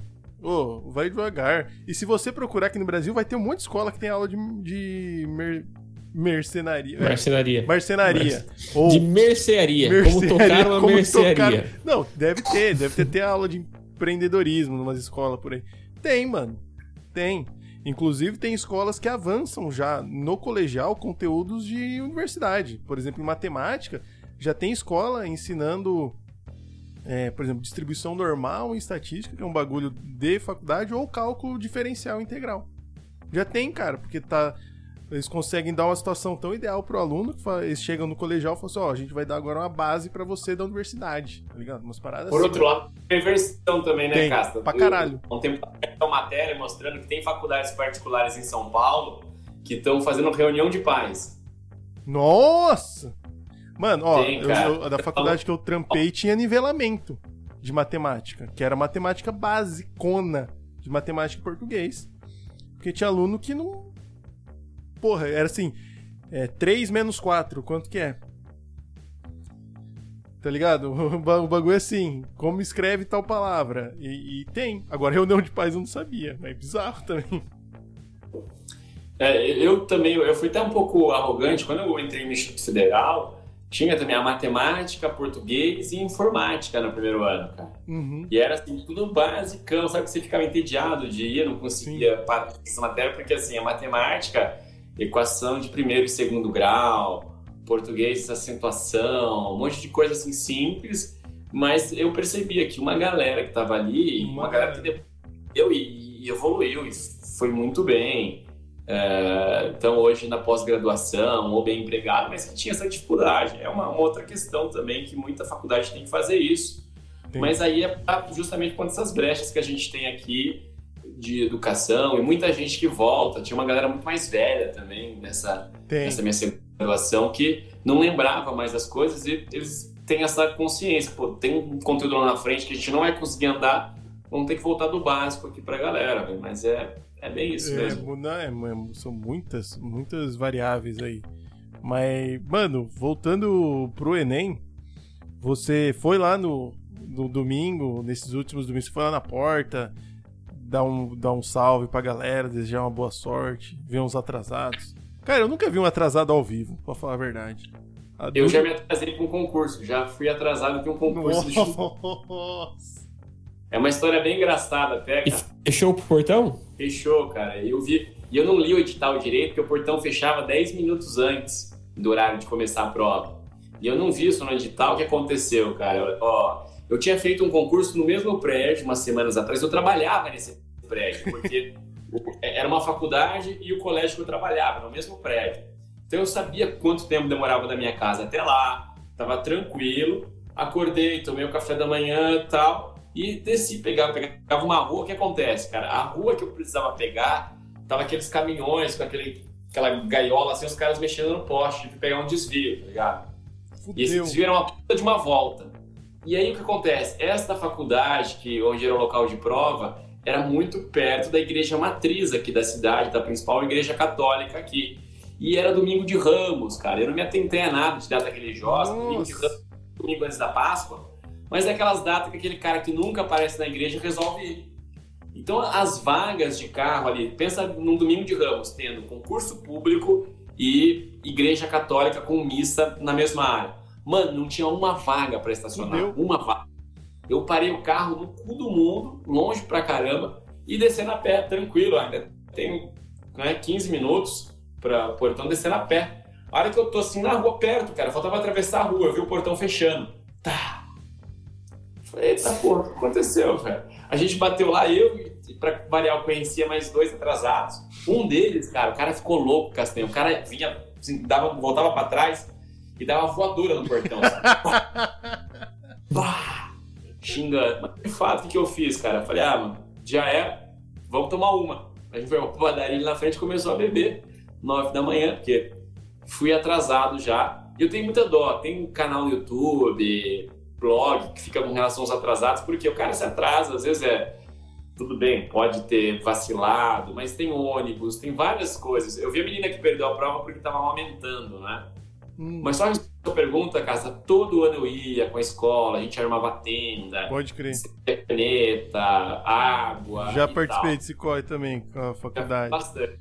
Ô, vai devagar. E se você procurar aqui no Brasil, vai ter um monte de escola que tem aula de, de mer- mercenaria. É, Marcenaria. marcenaria. Ou De mercearia. Como mercearia, tocar uma [LAUGHS] como mercearia. tocar- Não, deve ter, deve ter, ter aula de empreendedorismo numas escolas por aí. Tem, mano. Tem. Inclusive, tem escolas que avançam já no colegial conteúdos de universidade. Por exemplo, em matemática, já tem escola ensinando, é, por exemplo, distribuição normal em estatística, que é um bagulho de faculdade, ou cálculo diferencial integral. Já tem, cara, porque tá. Eles conseguem dar uma situação tão ideal pro aluno que eles chegam no colegial e falam assim: ó, a gente vai dar agora uma base pra você da universidade, tá ligado? Umas paradas Por assim. outro lado, tem inversão também, né, Tem, Casta? pra caralho. Há um tempo uma matéria mostrando que tem faculdades particulares em São Paulo que estão fazendo reunião de pais. Nossa! Mano, ó, Tem, eu- eu- da faculdade que eu trampei tinha nivelamento de matemática, que era matemática basicona de matemática e português. Porque tinha aluno que não. Porra, era assim: é, 3 menos 4, quanto que é? Tá ligado? [LAUGHS] O bagulho é assim: como escreve tal palavra? E, e tem. Agora, reunião de pais eu não sabia, mas é bizarro também. É, eu também, eu fui até um pouco arrogante. Quando eu entrei no Instituto Federal, tinha também a matemática, português e informática no primeiro ano, cara. Uhum. E era assim, tudo basicão, sabe? Que você ficava entediado de ir, não conseguia parar essa matéria, porque assim, a matemática, equação de primeiro e segundo grau, português, acentuação, um monte de coisa assim simples, mas eu percebia que uma galera que tava ali, uma, uma galera que deu e, e evoluiu e foi muito bem. É, então, hoje na pós-graduação ou bem empregado, mas que tinha essa dificuldade. É uma, uma, outra questão também que muita faculdade tem que fazer isso. Mas aí é justamente quando essas brechas que a gente tem aqui de educação e muita gente que volta. Tinha uma galera muito mais velha também nessa, nessa minha graduação que não lembrava mais as coisas e eles têm essa consciência. Pô, tem um conteúdo lá na frente que a gente não vai conseguir andar, vamos ter que voltar do básico aqui pra galera. Mas é é bem isso é, mesmo. Não, é, são muitas, muitas variáveis aí. Mas, mano, voltando pro Enem, você foi lá no, no domingo, nesses últimos domingos, você foi lá na porta, dar um, dar um salve pra galera, desejar uma boa sorte, ver uns atrasados. Cara, eu nunca vi um atrasado ao vivo, pra falar a verdade. A eu já me atrasei com um concurso, já fui atrasado com um concurso [LAUGHS] Nossa. de É uma história bem engraçada até, cara. E fechou o portão? Fechou, cara. Eu vi. E eu não li o edital direito, porque o portão fechava 10 minutos antes do horário de começar a prova. E eu não vi isso no edital. O que aconteceu, cara? Ó, eu tinha feito um concurso no mesmo prédio umas semanas atrás. Eu trabalhava nesse prédio, porque era uma faculdade e o colégio que eu trabalhava, no mesmo prédio. Então eu sabia quanto tempo demorava da minha casa até lá, tava tranquilo. Acordei, tomei o café da manhã e tal e desci, pegava, pegava uma rua, o que acontece, cara? A rua que eu precisava pegar, tava aqueles caminhões com aquele, aquela gaiola, assim, os caras mexendo no poste, de pegar um desvio, tá ligado? Fudeu. E esse desvio era uma puta de uma volta. E aí o que acontece? Esta faculdade, que onde era o local de prova, era muito perto da igreja matriz aqui da cidade, da principal igreja católica aqui. E era domingo de Ramos, cara. Eu não me atentei a nada de data Jós, domingo de Ramos, domingo antes da Páscoa. Mas é aquelas datas que aquele cara que nunca aparece na igreja resolve ir. Então, as vagas de carro ali, pensa num domingo de ramos, tendo concurso público e igreja católica com missa na mesma área. Mano, não tinha uma vaga para estacionar, uma vaga. Eu parei o carro no cu do mundo, longe pra caramba, e descendo a pé, tranquilo. Ainda tem né, 15 minutos para o portão descer a pé. A hora que eu tô assim na rua perto, cara, faltava atravessar a rua, eu vi o portão fechando. Tá, Falei, eita porra, o que aconteceu, velho? A gente bateu lá, eu, e pra variar, eu conhecia mais dois atrasados. Um deles, cara, o cara ficou louco, Castanho. O cara vinha, assim, dava, voltava pra trás e dava voadora no portão. [LAUGHS] bah, xingando. Mas de fato, o que eu fiz, cara? Eu falei, ah, mano, já é, vamos tomar uma. A gente foi pra padaria na frente e começou a beber. Nove da manhã, porque fui atrasado já. E eu tenho muita dó. Tem um canal no YouTube, blog que fica com relação aos atrasados, porque o cara se atrasa, às vezes é tudo bem, pode ter vacilado, mas tem ônibus, tem várias coisas. Eu vi a menina que perdeu a prova porque estava aumentando, né? Hum. Mas só a pergunta, casa, todo ano eu ia com a escola, a gente armava tenda. Pode crer. Caneta, água. Já participei tal. de Cicói também com a faculdade. Bastante.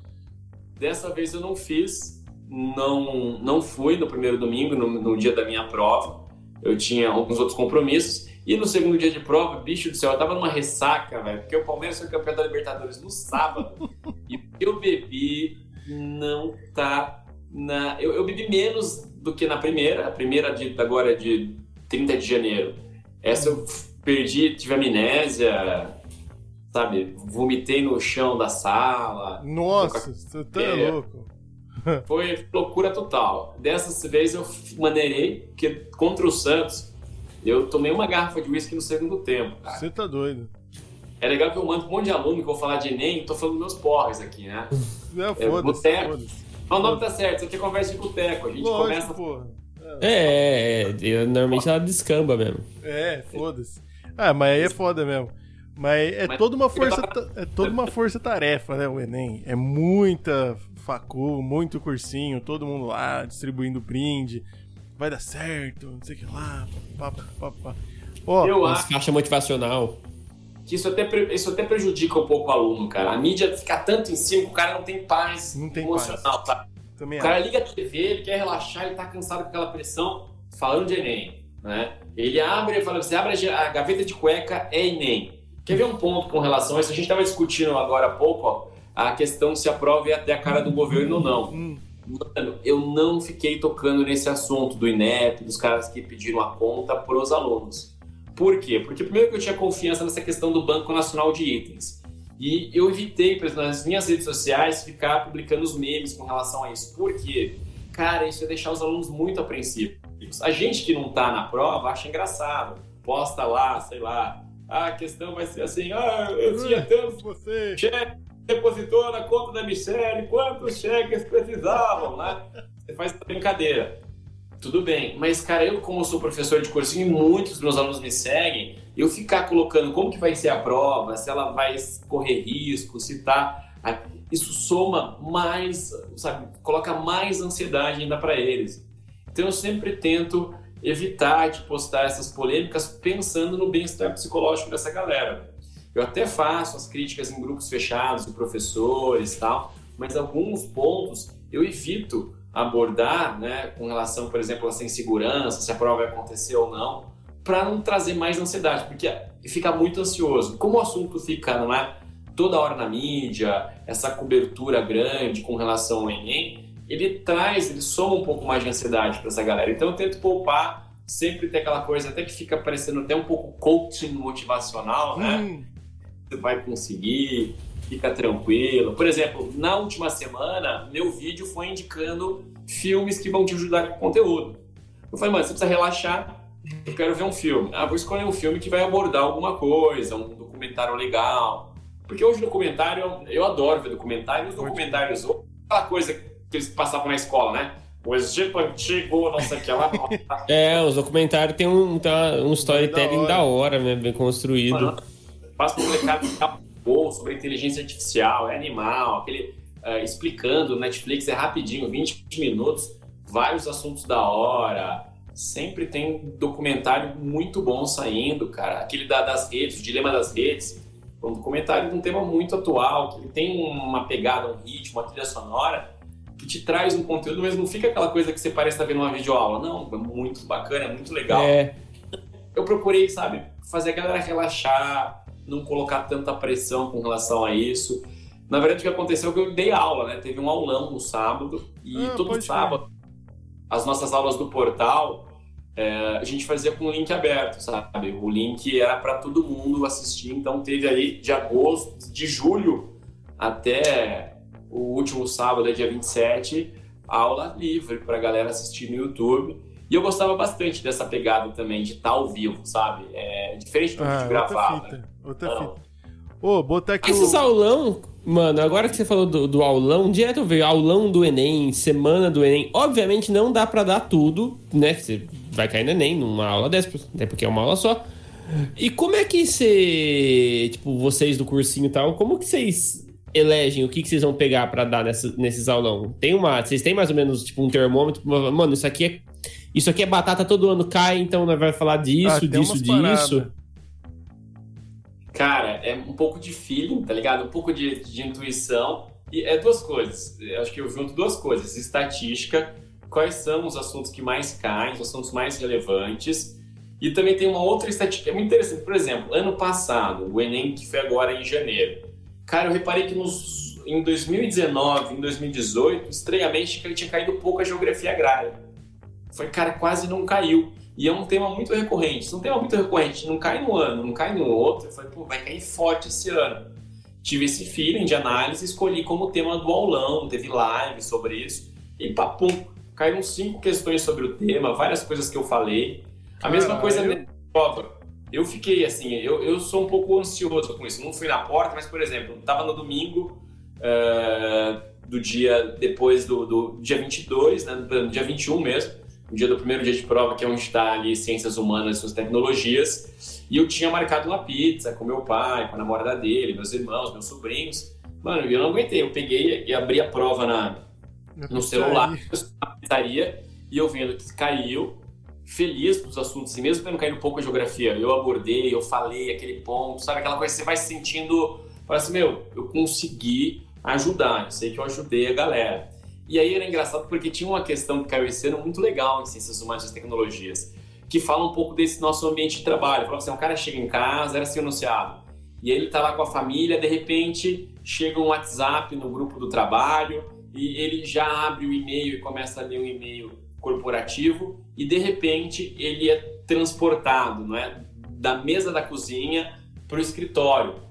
Dessa vez eu não fiz, não, não fui no primeiro domingo, no, no dia da minha prova eu tinha alguns outros compromissos. E no segundo dia de prova, bicho do céu, eu tava numa ressaca, velho, porque o Palmeiras foi campeão da Libertadores no sábado. e eu bebi não tá na. Eu, eu, bebi menos do que na primeira. A primeira de, agora é de 30 de janeiro. Essa eu perdi, tive amnésia, sabe? Vomitei no chão da sala. Nossa, você tá é, louco. [LAUGHS] Foi loucura total. Dessa vez eu maneirei, porque contra o Santos, eu tomei uma garrafa de uísque no segundo tempo, Você tá doido. É legal que eu mando um monte de aluno que vou falar de Enem, tô falando meus porres aqui, né? Não, [LAUGHS] foda-se. É, foda o nome tá certo, isso aqui é conversa de boteco. A gente Lógico, começa. Porra. É, é, é, normalmente ela descamba mesmo. É, foda-se. Ah, mas aí é foda mesmo. Mas é mas, toda uma força, é toda uma força tarefa, né, o Enem. É muita facu, muito cursinho, todo mundo lá distribuindo brinde. Vai dar certo, não sei o que lá. Pá, pá, pá, Oh, eu acho caixa motivacional. Que isso até, isso até prejudica um pouco o aluno, cara. A mídia fica tanto em cima que o cara não tem paz não tem emocional, paz. tá? Também o cara liga a TV, ele quer relaxar, ele tá cansado com aquela pressão. falando de Enem, né? Ele abre e fala, você abre a gaveta de cueca, é Enem. Quer ver um ponto com relação a isso? A gente estava discutindo agora há pouco ó, a questão se a prova ia até a cara do governo ou não. Hum. Mano, eu não fiquei tocando nesse assunto do INEP, dos caras que pediram a conta para os alunos. Por quê? Porque primeiro que eu tinha confiança nessa questão do Banco Nacional de Itens. E eu evitei, nas minhas redes sociais, ficar publicando os memes com relação a isso. Por quê? Cara, isso ia deixar os alunos muito apreensivos. A gente que não tá na prova acha engraçado. Posta lá, sei lá. Ah, a questão vai ser assim, ah, eu tinha tantos você. cheques, depositou na conta da Michelle, quantos cheques precisavam, né? Você faz essa brincadeira. Tudo bem, mas cara, eu como sou professor de cursinho e muitos dos meus alunos me seguem, eu ficar colocando como que vai ser a prova, se ela vai correr risco, se tá isso soma mais, sabe, coloca mais ansiedade ainda para eles. Então eu sempre tento evitar de postar essas polêmicas pensando no bem-estar psicológico dessa galera. Eu até faço as críticas em grupos fechados de professores e tal, mas alguns pontos eu evito abordar, né, com relação, por exemplo, a essa insegurança, se a prova vai acontecer ou não, para não trazer mais ansiedade, porque fica muito ansioso. Como o assunto fica, não é? toda hora na mídia, essa cobertura grande com relação ao Enem, ele traz, ele soma um pouco mais de ansiedade para essa galera. Então eu tento poupar, sempre ter aquela coisa, até que fica parecendo até um pouco coaching motivacional, né? Hum. Você vai conseguir, fica tranquilo. Por exemplo, na última semana, meu vídeo foi indicando filmes que vão te ajudar com conteúdo. Eu falei, mano, você precisa relaxar, eu quero ver um filme. Ah, vou escolher um filme que vai abordar alguma coisa, um documentário legal, porque hoje documentário, eu adoro ver documentário, os documentários, aquela coisa que eles passavam na escola, né? O Egito Antigo, não sei o que lá. [LAUGHS] é, os documentários tem um, tem um storytelling da hora, né? Bem construído. Faz com molecada sobre inteligência artificial, é animal, aquele uh, explicando, Netflix é rapidinho, 20 minutos, vários assuntos da hora. Sempre tem documentário muito bom saindo, cara. Aquele da, das redes, o dilema das redes um documentário de um tema muito atual, que ele tem uma pegada, um ritmo, uma trilha sonora, que te traz um conteúdo, mas não fica aquela coisa que você parece estar vendo uma videoaula. Não, é muito bacana, é muito legal. É. Eu procurei, sabe, fazer a galera relaxar, não colocar tanta pressão com relação a isso. Na verdade, o que aconteceu é que eu dei aula, né? Teve um aulão no sábado, e ah, todo sábado, as nossas aulas do portal, é, a gente fazia com o link aberto, sabe? O link era para todo mundo assistir, então teve aí de agosto, de julho até o último sábado, dia 27, aula livre para a galera assistir no YouTube. E eu gostava bastante dessa pegada também, de estar tá ao vivo, sabe? É diferente do ah, de gravar. Outra fita. Ô, botar aqui Esses o... aulão, mano, agora que você falou do, do aulão, direto eu vejo aulão do Enem, semana do Enem. Obviamente não dá para dar tudo, né? Você vai cair no Enem numa aula dessa, até porque é uma aula só. E como é que você, tipo, vocês do cursinho e tal, como que vocês elegem o que, que vocês vão pegar para dar nessa, nesses aulão? Tem uma, vocês têm mais ou menos tipo um termômetro, mano, isso aqui é isso aqui é batata todo ano cai, então nós vai falar disso, ah, disso, disso. Cara, é um pouco de feeling, tá ligado? Um pouco de, de intuição e é duas coisas. Eu acho que eu junto duas coisas: estatística quais são os assuntos que mais caem, os assuntos mais relevantes. E também tem uma outra estatística, é muito interessante. Por exemplo, ano passado, o Enem, que foi agora em janeiro. Cara, eu reparei que nos, em 2019, em 2018, estranhamente, ele tinha caído pouco a geografia agrária. Foi, cara, quase não caiu. E é um tema muito recorrente. é um tema muito recorrente, não cai no ano, não cai no outro. Eu falei, pô, vai cair forte esse ano. Tive esse feeling de análise, escolhi como tema do aulão, teve live sobre isso. E papum, caíram cinco questões sobre o tema, várias coisas que eu falei. A mesma coisa na prova. Eu fiquei assim, eu, eu sou um pouco ansioso com isso. Não fui na porta, mas, por exemplo, estava no domingo uh, do dia depois do, do dia 22, né, do dia 21 mesmo, o dia do primeiro dia de prova, que é onde está ali ciências humanas e suas tecnologias. E eu tinha marcado uma pizza com meu pai, com a namorada dele, meus irmãos, meus sobrinhos. Mano, eu não aguentei. Eu peguei e abri a prova na, no celular, [LAUGHS] na pizzaria, e eu vendo que caiu, feliz dos assuntos, e mesmo tendo caído um pouco a geografia, eu abordei, eu falei aquele ponto, sabe? Aquela coisa que você vai se sentindo, parece, assim, meu, eu consegui ajudar, eu sei que eu ajudei a galera. E aí era engraçado porque tinha uma questão que caiu esse ano muito legal em Ciências Humanas e Tecnologias, que fala um pouco desse nosso ambiente de trabalho. Falava assim, um cara chega em casa, era assim anunciado, e ele tá lá com a família, de repente chega um WhatsApp no grupo do trabalho, e ele já abre o e-mail e começa a ler um e-mail corporativo, e de repente ele é transportado, não é? Da mesa da cozinha para o escritório.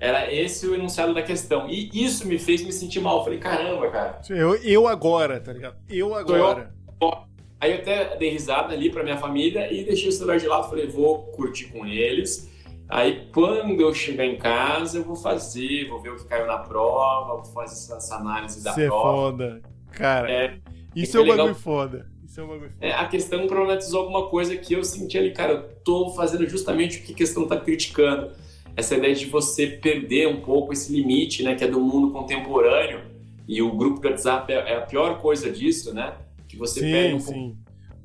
Era esse o enunciado da questão. E isso me fez me sentir mal. Eu falei, caramba, cara. Eu, eu agora, tá ligado? Eu agora. Eu, aí eu até dei risada ali pra minha família e deixei o celular de lado. Falei, vou curtir com eles. Aí quando eu chegar em casa, eu vou fazer, vou ver o que caiu na prova, vou fazer essa análise da Cê prova. é foda. Cara, É, isso é é um bagulho foda. Isso é um bagulho foda. É, a questão problematizou alguma coisa que eu senti ali, cara, eu tô fazendo justamente o que a questão tá criticando. Essa ideia de você perder um pouco esse limite, né, que é do mundo contemporâneo. E o grupo do WhatsApp é, é a pior coisa disso, né? Que você perde sim, um pouco sim.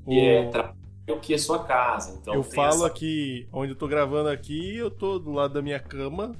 que é O- trabalho que é sua casa. Então, eu falo essa- aqui, onde eu tô gravando aqui, eu tô do lado da minha cama,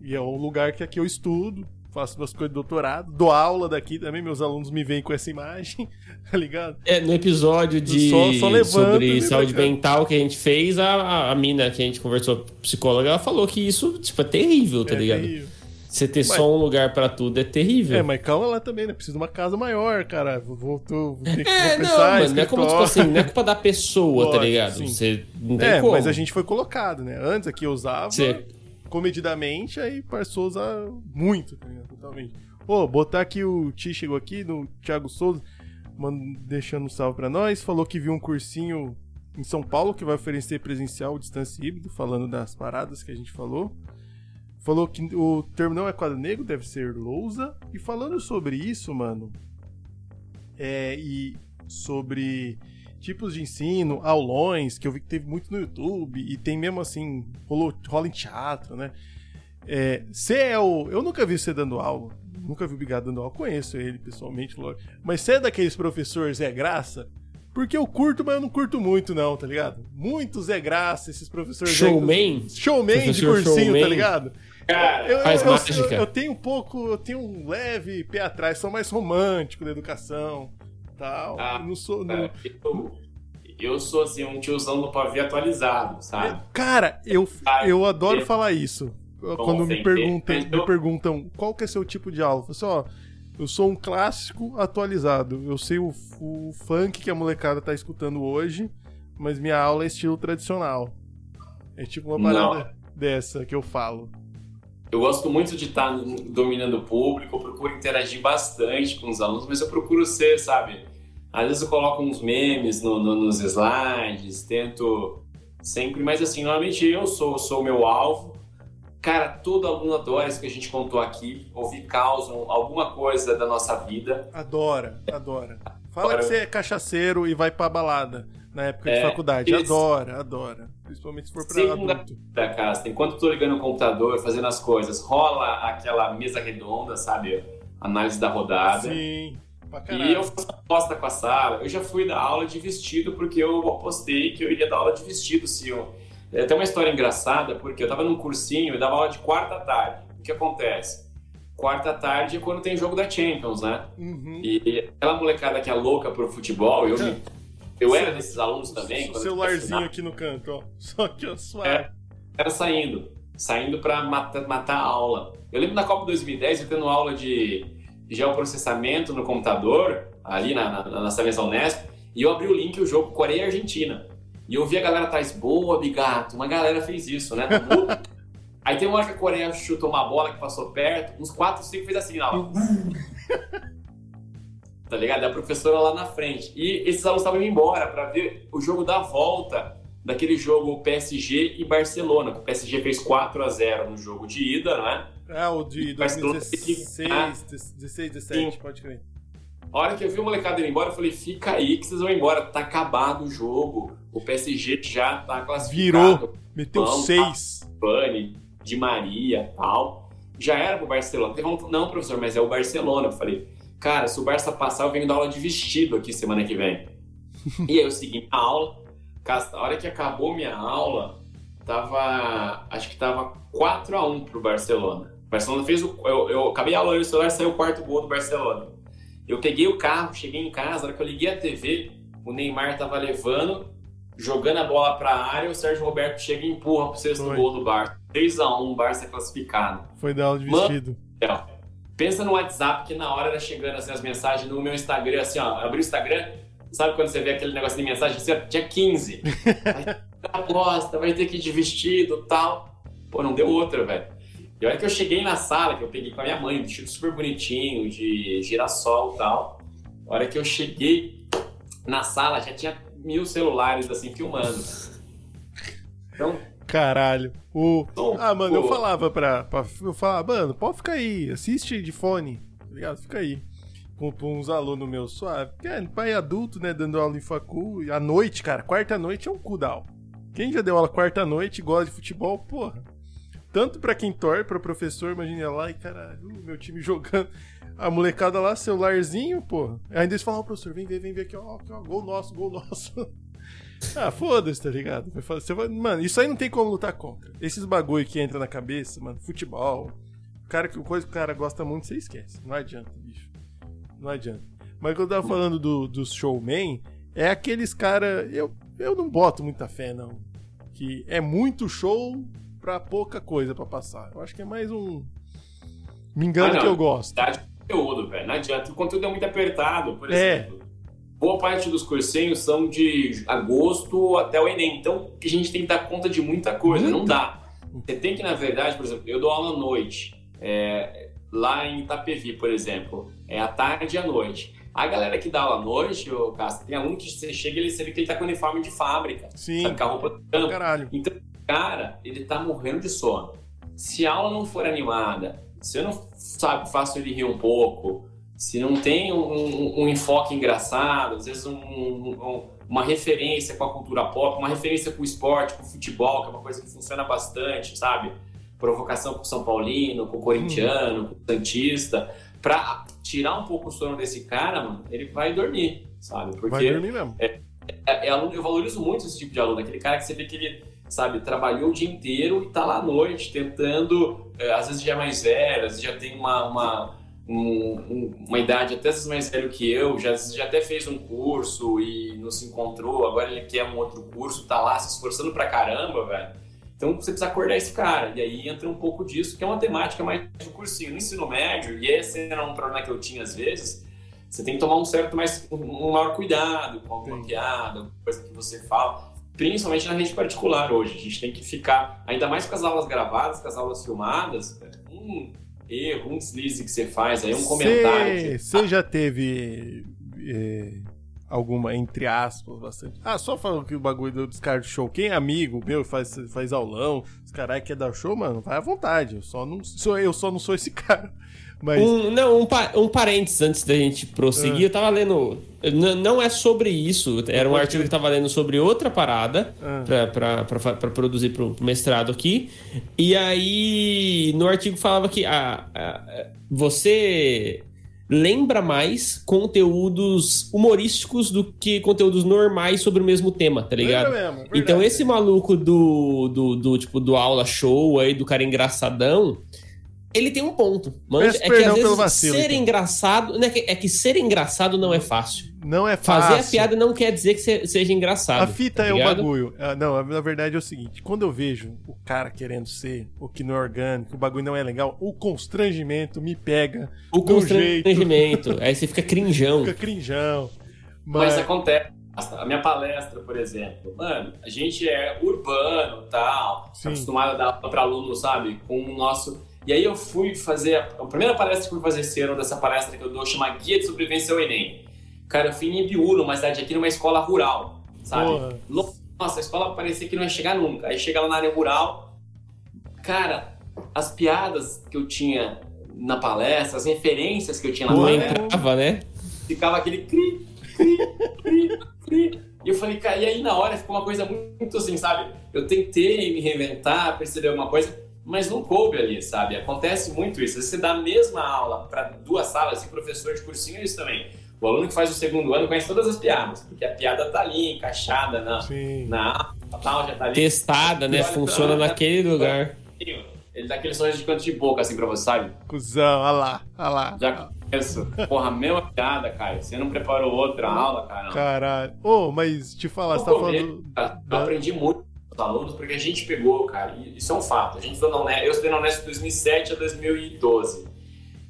e é um lugar que aqui eu estudo, faço minhas coisas de doutorado, dou aula daqui também, meus alunos me veem com essa imagem, [LAUGHS] tá ligado? É, no episódio de Só- só levanta, sobre saúde mental que a gente fez, a, a, mina que a gente conversou, psicóloga, ela falou que isso, tipo, é terrível, tá é ligado? terrível. Você ter Mas- só um lugar pra tudo é terrível. É, mas calma lá também, né? Preciso de uma casa maior, cara. Vou, vou, vou ter que É, não, compensar, mano, não é como, tipo assim, não é culpa da pessoa, tá Lógico, ligado? sim. Você não tem É, como. mas a gente foi colocado, né? Antes aqui eu usava Você- comedidamente, aí passou a usar muito, tá ligado? Totalmente. Ô, botar aqui o Ti chegou aqui, no Thiago Souza, mand- deixando um salve pra nós, falou que viu um cursinho em São Paulo que vai oferecer presencial, distância híbrido, falando das paradas que a gente falou. Falou que o termo não é quadro negro, deve ser lousa. E falando sobre isso, mano, é, e sobre tipos de ensino, aulões, que eu vi que teve muito no YouTube, e tem mesmo assim, rolou, rola em teatro, né? Você é o. Eu nunca vi você dando aula, nunca vi o Bigado dando aula, conheço ele pessoalmente, lógico. Mas você é daqueles professores Zé Graça? Porque eu curto, mas eu não curto muito, não, tá ligado? Muito Zé Graça, esses professores. Zé- Showman? Showman de Professor cursinho, tá showman. ligado? Cara, Eu, Faz eu, eu, mágica. eu tenho um pouco, eu tenho um leve pé atrás, sou mais romântico da educação, tal. Ah, não sou, não- eu, eu sou assim, um tiozão do pavê atualizado, sabe? Cara, eu, eu adoro eu- falar isso. Quando me ter, mas eu- me perguntam qual que é seu tipo de aula, eu falo assim, ó, eu sou um clássico atualizado. Eu sei o, o funk que a molecada tá escutando hoje, mas minha aula é estilo tradicional. É tipo uma parada dessa que eu falo. Eu gosto muito de estar dominando o público, eu procuro interagir bastante com os alunos, mas eu procuro ser, sabe? Às vezes eu coloco uns memes no- no- nos slides, tento sempre, mas assim, normalmente eu sou, sou o meu alvo. Cara, todo aluno adora isso que a gente contou aqui, ouvir caos, um- alguma coisa da nossa vida. Adora, adora. Fala Adora. que você é cachaceiro e vai pra balada na época de É, faculdade. isso. Adora, adora. Principalmente se for Segunda- adulto. da casa. Enquanto eu tô ligando o computador, fazendo as coisas, rola aquela mesa redonda, sabe? Análise da rodada. Sim, E eu faço aposta com a sala. Eu já fui dar aula de vestido porque eu apostei que eu iria dar aula de vestido se eu. É, Tem uma história engraçada porque eu tava num cursinho e dava aula de quarta tarde. O que acontece? Quarta tarde é quando tem jogo da Champions, né? Uhum. E aquela molecada que é louca pro futebol, eu, me- [LAUGHS] eu era desses alunos também. O quando eu celularzinho era aqui no canto, ó. [LAUGHS] Só que, ó, suave. É. era saindo, saindo para matar, matar a aula. Eu lembro na Copa 2010 eu tendo aula de geoprocessamento no computador, ali na, na, na nossa mesa Unesp, e eu abri o link o jogo Coreia e Argentina. E eu vi a galera atrás, boa, bigato. Uma galera fez isso, né? Mundo. [LAUGHS] Aí tem uma hora que a Coreia chutou uma bola que passou perto, uns 4, 5 fez assim aula. [LAUGHS] tá ligado? E a professora lá na frente. E esses alunos estavam indo embora para ver o jogo da volta daquele jogo PSG e Barcelona. O PSG fez 4 a 0 no jogo de ida, não é? É, o de Mas pelo 2016, Ah. 16, 17, Sim. pode crer. A hora que eu vi o molecada indo embora, eu falei, fica aí que vocês vão embora. Tá acabado o jogo. O PSG já tá classificado. Virou. Meteu Vamos, 6. Pane, Di Maria tal. Já era pro Barcelona. Teve um, não, professor, mas é o Barcelona. Eu falei, cara, se o Barça passar, eu venho dar aula de vestido aqui semana que vem. [LAUGHS] e aí eu segui a aula. Cara, A hora que acabou minha aula, tava. Acho que tava 4x1 pro Barcelona. O Barcelona fez o. Eu, eu acabei a aula no celular saiu o quarto gol do Barcelona. Eu peguei o carro, cheguei em casa, na hora que eu liguei a TV, o Neymar tava levando, jogando a bola pra área, o Sérgio Roberto chega e empurra pro sexto Foi. gol do Barça. 3x1, Barça classificado. Foi dar aula de Mano. vestido. Então, pensa no WhatsApp que na hora era chegando assim, as mensagens no meu Instagram, assim, ó, abri o Instagram, sabe quando você vê aquele negócio de mensagem assim, ó, tinha 15. [LAUGHS] Vai ter aposta, vai ter que ir de vestido tal. Pô, não deu outra, velho. E a hora que eu cheguei na sala, que eu peguei com a minha mãe, um vestido super bonitinho, de girassol e tal. A hora que eu cheguei na sala, já tinha mil celulares assim filmando. Então, Caralho. O... Ah, mano, eu falava pra, pra. Eu falava, mano, pode ficar aí, assiste de fone, tá ligado? Fica aí. Com, com uns alunos meus suave. É pai adulto, né? Dando aula em facul. E à noite, cara, quarta-noite é um cu da aula. Quem já deu aula quarta-noite e gosta de futebol, porra. Tanto pra quem torce, pra professor, imagina lá e caralho, uh, meu time [LAUGHS] jogando. A molecada lá, celularzinho, porra. Ainda eles falam, ó, professor, vem ver, vem ver aqui, ó, aqui, ó, gol nosso, gol nosso. [LAUGHS] Ah, foda-se, tá ligado? Você vai... Mano, isso aí não tem como lutar contra. Esses bagulho que entra na cabeça, mano, futebol, o cara, que- coisa que o cara gosta muito, você esquece. Não adianta, bicho. Não adianta. Mas o que eu tava falando do, dos showman é aqueles cara. Eu, eu não boto muita fé, não. Que é muito show pra pouca coisa pra passar. Eu acho que é mais um. Me engano Ah, que eu gosto. quantidade de conteúdo, velho. Não adianta. O conteúdo é muito apertado, por É. exemplo. Boa parte dos cursinhos são de agosto até o Enem. Então, a gente tem que dar conta de muita coisa. Não dá. Você tem que, na verdade, por exemplo, eu dou aula à noite. é, lá em Itapevi, por exemplo. É à tarde e à noite. A galera que dá aula à noite, ô, Castro, tem aluno que você chega e ele sabe que ele tá com uniforme de fábrica. Sim, Sabe, com a roupa do campo. caralho. Então, cara, ele tá morrendo de sono. Se a aula não for animada, se eu não sabe, faço ele rir um pouco, se não tem um, um- um enfoque engraçado, às vezes um- um- uma referência com a cultura pop, uma referência com o esporte, com o futebol, que é uma coisa que funciona bastante, sabe? Provocação com o São Paulino, com o corintiano, com o Santista, pra tirar um pouco o sono desse cara, mano, ele vai dormir, sabe? Porque Vai dormir mesmo. é, é aluno, eu valorizo muito esse tipo de aluno, aquele cara que você vê que ele, sabe, trabalhou o dia inteiro e tá lá à noite tentando, é, às vezes já é mais velho, às vezes já tem uma, uma, um- um- uma idade até mais velho que eu, já, já até fez um curso e não se encontrou, agora ele quer um outro curso, tá lá se esforçando pra caramba, velho. Então você precisa acordar esse cara, e aí entra um pouco disso, que é uma temática mais do cursinho. No ensino médio, e esse era um problema que eu tinha às vezes, você tem que tomar um certo mais um maior cuidado com alguma Sim. piada, coisa que você fala, principalmente na rede particular hoje. A gente tem que ficar, ainda mais com as aulas gravadas, com as aulas filmadas, um erro, um deslize que você faz, aí um comentário. que você- Você já teve é, alguma, entre aspas, bastante. Ah, só falando que o bagulho do descarte show. Quem é amigo meu faz, faz aulão, os caras quer dar show, mano, vai à vontade. Eu só não sou, eu só não sou esse [LAUGHS] cara. Mas. Um, não, um, pa- um parênteses antes da gente prosseguir. Ah. Eu tava lendo. Não é sobre isso. Era um artigo que eu tava lendo sobre outra parada Ah. pra, pra, pra, fa- pra produzir pro, pro mestrado aqui. E aí, no artigo falava que ah, você lembra mais conteúdos humorísticos do que conteúdos normais sobre o mesmo tema, tá ligado? Mesmo. Então esse maluco do, do, do, tipo do aula show aí, do cara engraçadão, ele tem um ponto. Manja, Peço é que às vezes vacilo, ser então. engraçado. né, É que ser engraçado não é fácil. Não é Fazer fácil. a piada não quer dizer que se- seja engraçado. A fita tá é o bagulho. Ah, Não, na verdade é o seguinte: quando eu vejo o cara querendo ser, o que não é orgânico, o bagulho não é legal, o constrangimento me pega. O do jeito. constrangimento. aí você fica crinjão. Fica crinjão. Mas Mas. acontece. A minha palestra, por exemplo, mano, a gente é urbano tal, Sim. acostumado a dar para aluno, sabe? Com o nosso. E aí eu fui fazer. A a primeira palestra que eu fui fazer esse ano, dessa palestra que eu dou, chama Guia de Sobrevivência ao Enem. Cara, eu fui em Ibiúna, uma cidade aqui, numa escola rural, sabe? Porra. Nossa, a escola parecia que não ia chegar nunca. Aí chega lá na área rural, cara, as piadas que eu tinha na palestra, as referências que eu tinha na Não palestra, entrava, né? ficava aquele cri, cri, cri, cri. E eu falei, cara, e aí na hora ficou uma coisa muito assim, sabe? Eu tentei me reinventar, perceber alguma coisa, mas não coube ali, sabe? Acontece muito isso. Às vezes Você dá a mesma aula para duas salas, e professor de cursinho é isso também. O aluno que faz o segundo ano conhece todas as piadas, porque a piada tá ali, encaixada na, Sim. na aula, tal, já tá ali. Testada, né? Funciona naquele lugar. ele dá aquele sorriso de canto de boca, assim, pra você, sabe? Cusão, olha lá, olha lá. Já conheço. Porra, mesma piada, cara. Você não preparou outra aula, cara? Caralho. Ô, oh, mas te falar, você tá falando... Eu aprendi muito os alunos, porque a gente pegou, cara, e isso é um fato. A gente estudou na Unesp, eu estudei na Unesp de 2007 a 2012.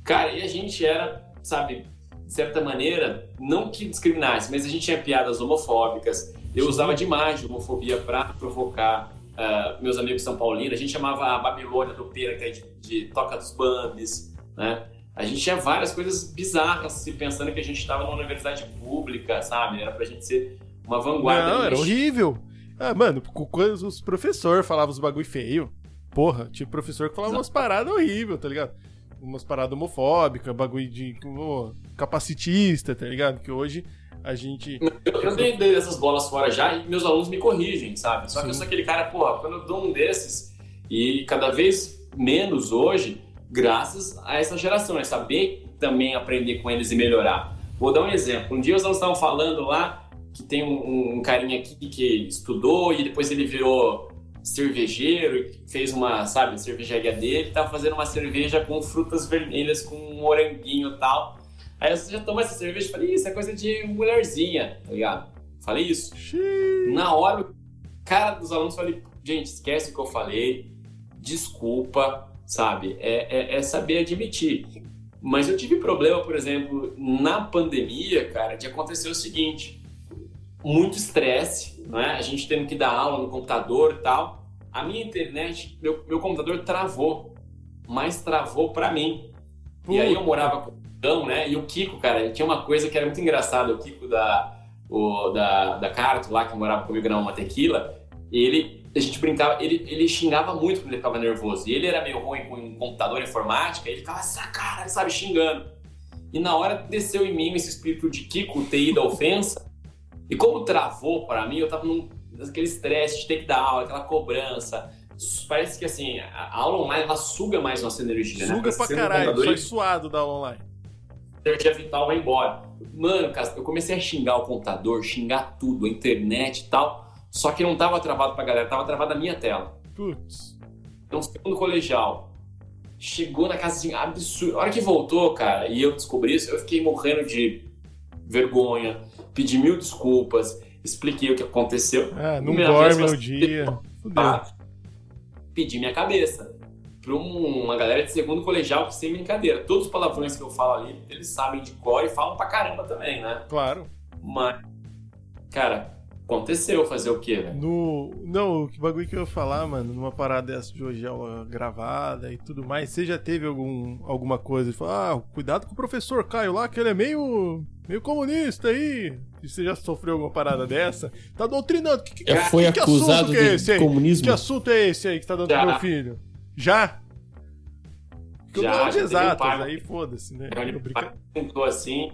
Cara, e a gente era, sabe, de certa maneira, não que discriminasse, mas a gente tinha piadas homofóbicas. Eu usava demais de homofobia para provocar uh, meus amigos São Paulinos. A gente chamava a Babilônia do Pera, que é de, de Toca dos Bambis, né? A gente tinha várias coisas bizarras, se pensando que a gente estava numa universidade pública, sabe? Era pra gente ser uma vanguarda. Não, era horrível. Ah, mano, quando os professores falavam os bagulho feio, porra, tinha professor que falava Exato. umas paradas horríveis, tá ligado? Umas paradas homofóbicas, bagulho de oh, capacitista, tá ligado? Que hoje a gente. Eu, eu dei essas bolas fora já e meus alunos me corrigem, sabe? Só Sim. que eu sou aquele cara, porra, quando eu dou um desses, e cada vez menos hoje, graças a essa geração, é saber também aprender com eles e melhorar. Vou dar um exemplo. Um dia os alunos estavam falando lá que tem um, um carinha aqui que estudou e depois ele virou cervejeiro, fez uma, sabe, cervejaria dele, tava fazendo uma cerveja com frutas vermelhas, com um moranguinho e tal. Aí você já tomou essa cerveja? Falei, isso é coisa de mulherzinha, tá ligado? Falei isso. Xiii. Na hora, o cara dos alunos falei, gente, esquece o que eu falei, desculpa, sabe? É, é, é saber admitir. Mas eu tive problema, por exemplo, na pandemia, cara, de acontecer o seguinte: muito estresse, né? A gente tendo que dar aula no computador e tal. A minha internet, meu, meu computador travou, mas travou para mim. Puta. E aí eu morava com então, né? E o Kiko, cara, tinha uma coisa que era muito engraçada, o Kiko da, o, da, da Carto lá, que morava comigo na uma tequila, ele, a gente brincava, ele, ele xingava muito quando ele ficava nervoso. E ele era meio ruim com computador informática, ele ficava essa cara, sabe, xingando. E na hora desceu em mim esse espírito de Kiko, TI da ofensa, e como travou para mim, eu tava num, naquele estresse de ter que dar aula, aquela cobrança, parece que assim, a aula online ela suga mais nossa energia, suga né? Suga pra caralho, foi suado da aula online energia vital vai embora. Mano, cara, eu comecei a xingar o computador, xingar tudo, a internet e tal. Só que não tava travado pra galera, tava travado a minha tela. Putz. Então, segundo colegial, chegou na casa assim, absurdo. A hora que voltou, cara, e eu descobri isso, eu fiquei morrendo de vergonha, pedi mil desculpas, expliquei o que aconteceu. Ah, não dorme no dia. Pedi minha cabeça para uma galera de segundo colegial que sem brincadeira. Todos os palavrões que eu falo ali, eles sabem de cor e falam pra caramba também, né? Claro. Mas, cara, aconteceu fazer o quê, velho? No... Não, que bagulho que eu ia falar, mano, numa parada dessa de hoje aula gravada e tudo mais, você já teve algum, alguma coisa de falar, ah, cuidado com o professor Caio lá, que ele é meio, meio comunista aí. E você já sofreu alguma parada dessa? Tá doutrinando. Que, que, já foi que, acusado que é de é comunismo? Que assunto é esse aí que tá dando já. pro meu filho? Já? Porque já, eu exatas, um aí foda-se, né? Tentou assim.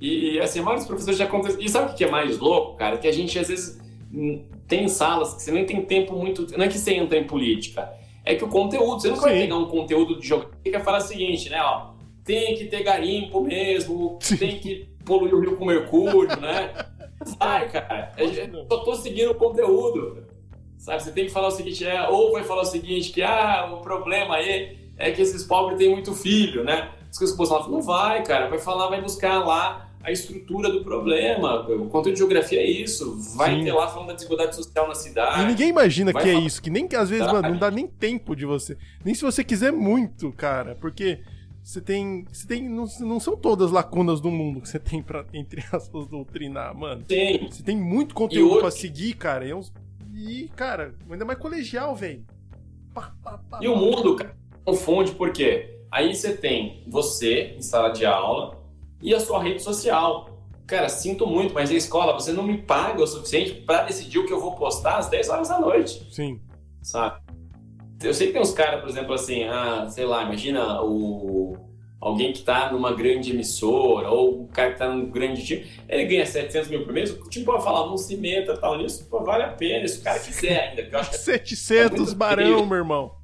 E, assim, vários professores já aconteceu. E sabe o que é mais louco, cara? Que a gente às vezes hum, tem salas que você nem tem tempo muito. Não é que você entra em política. É que o conteúdo, você não vai pegar um conteúdo de jogo que falar o seguinte, né? Ó, tem que ter garimpo mesmo, Sim. tem que poluir o rio com mercúrio, né? [LAUGHS] Vai, cara. Eu só tô seguindo o conteúdo. Sabe, você tem que falar o seguinte, é, ou vai falar o seguinte, que ah, o problema aí é que esses pobres têm muito filho, né? As coisas que você não vai, cara, vai falar, vai buscar lá a estrutura do problema. O conteúdo de geografia é isso. Vai Sim. ter lá falando da desigualdade social na cidade. E ninguém imagina que é isso, que nem que às vezes, mano, não dá nem tempo de você. Nem se você quiser muito, cara, porque você tem. Você tem. Não, não são todas as lacunas do mundo que você tem pra, [LAUGHS] entre aspas, doutrinar, mano. Tem. Você tem muito conteúdo hoje... pra seguir, cara. E é uns e, cara, ainda mais colegial, velho. E o mundo, cara, confunde porque aí você tem você em sala de aula e a sua rede social. Cara, sinto muito, mas a escola, você não me paga o suficiente para decidir o que eu vou postar às 10 horas da noite. Sim. Sabe? Eu sei que tem uns caras, por exemplo, assim, ah, sei lá, imagina o alguém que está numa grande emissora, ou um cara que está num grande time, ele ganha 700 mil por mês, o time pode falar, não se meta tal nisso, pô, vale a pena, se o cara quiser ainda. Eu acho que 700 é [LAUGHS] barão, meu irmão.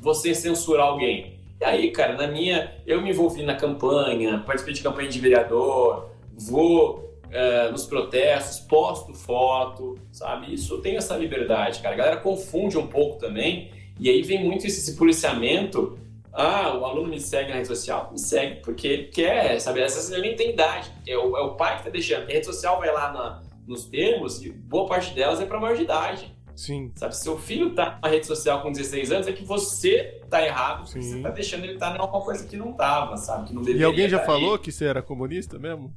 Você censurar alguém. E aí, cara, na minha, eu me envolvi na campanha, participei de campanha de vereador, vou uh, nos protestos, posto foto, sabe? Isso tem essa liberdade, cara. A galera confunde um pouco também E aí vem muito esse, esse policiamento. Ah, o aluno me segue na rede social? Me segue porque quer, sabe? Essas nem tem idade. É o, é o pai que tá deixando. A rede social vai lá na, nos termos e boa parte delas é para maior de idade. Sim. Sabe, seu filho tá na rede social com 16 anos, é que você tá errado, porque você tá deixando ele estar tá numa coisa que não tava, sabe? Que não deveria E alguém já tá falou aí. que você era comunista mesmo?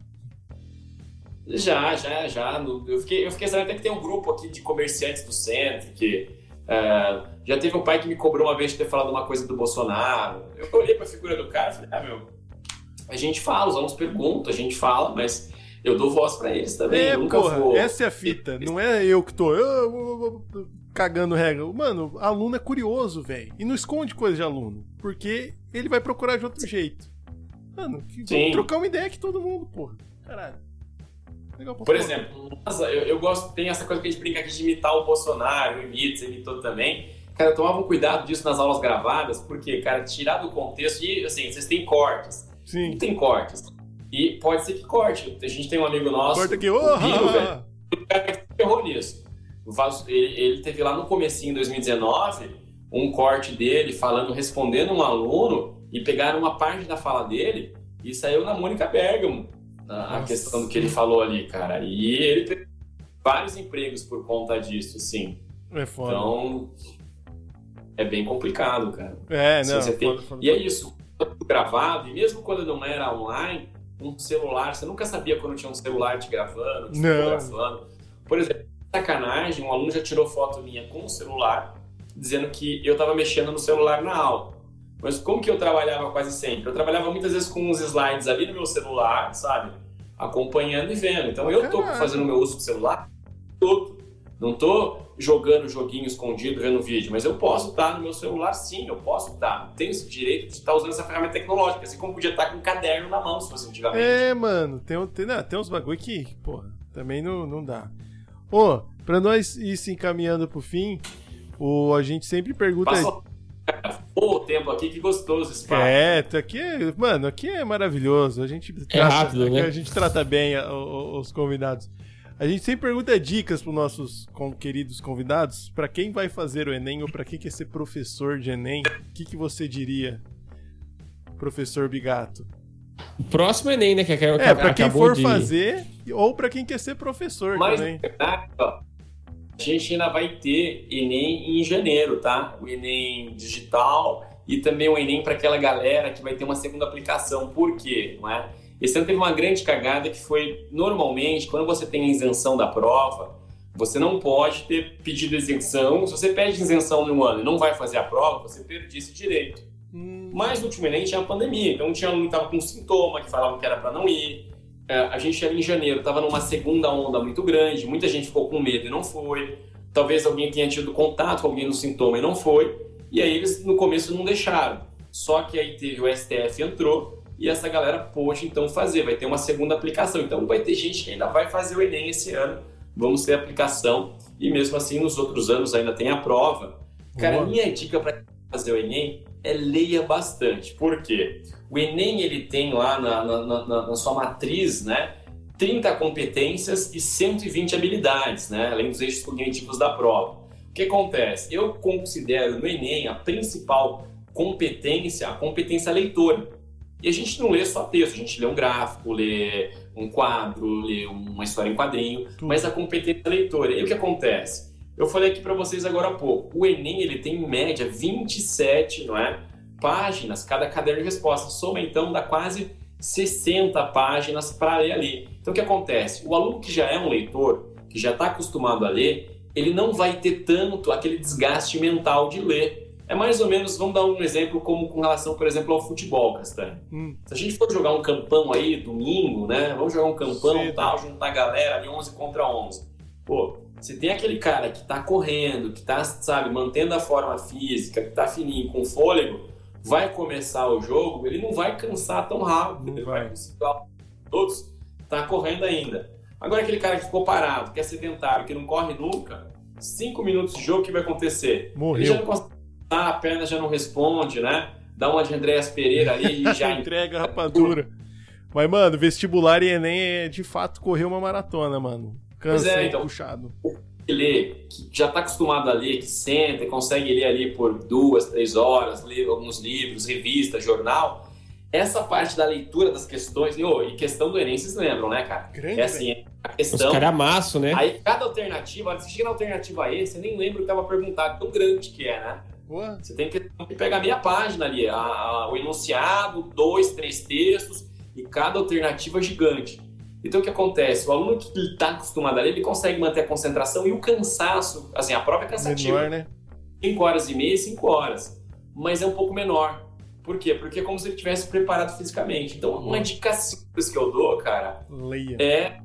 Já, já, já. Eu fiquei, eu fiquei sabendo até que tem um grupo aqui de comerciantes do centro que. Uh, já teve um pai que me cobrou uma vez de ter falado uma coisa do Bolsonaro. Eu olhei pra figura do cara e falei, ah, meu, a gente fala, os alunos perguntam, a gente fala, mas eu dou voz para eles também. É, eu nunca porra, vou... essa é a fita. Não é eu que tô eu, cagando regra. Mano, aluno é curioso, velho. E não esconde coisa de aluno. Porque ele vai procurar de outro jeito. Mano, que, vamos trocar uma ideia que todo mundo, porra. Caralho. Legal, Por exemplo, nossa, eu, eu, gosto, tem essa coisa que a gente brinca aqui de imitar o Bolsonaro, imita, imitou também. Cara, eu tomava um cuidado disso nas aulas gravadas, porque, cara, tirar do contexto, e assim, vocês têm cortes. Sim. Não tem cortes. E pode ser que corte. A gente tem um amigo nosso. Corta aqui, oh, Bino, velho. O cara errou nisso. Ele, ele teve lá no comecinho, em 2019, um corte dele falando, respondendo um aluno, e pegaram uma parte da fala dele e saiu na Mônica Bergamo a, questão do que ele falou ali, cara. E ele teve vários empregos por conta disso, sim. É foda. Então, é bem complicado, cara. É, não. Tem... foda, e é isso, gravado, e mesmo quando não era online, um celular, você nunca sabia quando tinha um celular te gravando, te não. gravando. Por exemplo, sacanagem, um aluno já tirou foto minha com o celular, dizendo que eu estava mexendo no celular na aula. Mas como que eu trabalhava quase sempre? Eu trabalhava muitas vezes com uns slides ali no meu celular, sabe? Acompanhando e vendo. Então eu tô fazendo meu uso do celular todo. Não tô jogando joguinho escondido, vendo vídeo, mas eu posso estar no meu celular sim, eu posso estar. Tenho esse direito de estar usando essa ferramenta tecnológica, assim como podia estar com um caderno na mão, se fosse antigamente. É, mano, tem, tem, não, tem uns bagulho que, porra, também não, não dá. Ô, pra nós ir se encaminhando pro fim, o, a gente sempre pergunta. Passa o tempo aqui, que gostoso esse papo. É, aqui é, mano, aqui é maravilhoso. A gente trata, é rápido, né? A gente trata bem a, a, os convidados. A gente sempre pergunta dicas para nossos com, queridos convidados. Para quem vai fazer o Enem ou para quem quer ser professor de Enem, o que, que você diria, professor Bigato? O próximo Enem, né? Que, que, é, para quem for de... fazer ou para quem quer ser professor Mas, também. Verdade, ó, a gente ainda vai ter Enem em janeiro, tá? O Enem digital e também o Enem para aquela galera que vai ter uma segunda aplicação. Por quê? Não é? Esse ano teve uma grande cagada que foi, normalmente, quando você tem a isenção da prova, você não pode ter pedido isenção. Se você pede isenção no ano e não vai fazer a prova, você perde esse direito. Hum. Mas no último Enem tinha a pandemia, então tinha aluno que estava com sintoma, que falavam que era para não ir. É, a gente ali em janeiro estava numa segunda onda muito grande, muita gente ficou com medo e não foi. Talvez alguém tenha tido contato com alguém no sintoma e não foi. E aí eles no começo não deixaram. Só que aí teve o STF entrou e essa galera pôde então fazer, vai ter uma segunda aplicação. Então vai ter gente que ainda vai fazer o Enem esse ano, vamos ter aplicação e mesmo assim nos outros anos ainda tem a prova. Cara, Boa. minha dica para fazer o Enem é leia bastante. Por quê? O Enem ele tem lá na, na, na, na sua matriz, né? 30 competências e 120 habilidades, né? Além dos eixos cognitivos da prova. O que acontece? Eu considero no Enem a principal competência a competência leitora. E a gente não lê só texto, a gente lê um gráfico, lê um quadro, lê uma história em quadrinho, mas a competência leitora. E o que acontece? Eu falei aqui para vocês agora há pouco. O Enem ele tem em média 27, não é? Páginas cada caderno de resposta. Soma então dá quase 60 páginas para ler ali. Então o que acontece? O aluno que já é um leitor, que já está acostumado a ler, ele não vai ter tanto aquele desgaste mental de ler. É mais ou menos, vamos dar um exemplo como com relação, por exemplo, ao futebol, Castanho. Hum. Se a gente for jogar um campão aí, domingo, né? Vamos jogar um campão e tal, juntar a galera ali 11 contra 11. Pô, você tem aquele cara que tá correndo, que tá, sabe, mantendo a forma física, que tá fininho, com fôlego, vai começar o jogo, ele não vai cansar tão rápido, ele vai. vai conseguir todos, tá correndo ainda. Agora aquele cara que ficou parado, que é sedentário, que não corre nunca, cinco minutos de jogo, o que vai acontecer? Morreu. Ele já não consegue a perna já não responde, né? Dá uma de Andréas Pereira ali e já [LAUGHS] entrega a rapadura. Mas, mano, vestibular e Enem é de fato correr uma maratona, mano. Cansei, é, então, puxado. lê, que já está acostumado a ler, que senta e consegue ler ali por duas, três horas, ler alguns livros, revista, jornal, essa parte da leitura das questões, e, oh, e questão do Enem, vocês lembram, né, cara? Grande, é assim, a questão. Os caras amasso, né? Aí cada alternativa, você chega na alternativa E, você nem lembra o que estava perguntado, tão grande que é, né? Boa. Você tem que pegar meia página ali, a, a, o enunciado, dois, três textos, e cada alternativa é gigante. Então o que acontece? O aluno que está acostumado a ler, ele consegue manter a concentração e o cansaço, assim, a prova é cansativa. Menor, né? 5 horas e meia, 5 horas. Mas é um pouco menor. Por quê? Porque é como se ele tivesse preparado fisicamente. Então, uma dica simples que eu dou, cara, Leia. é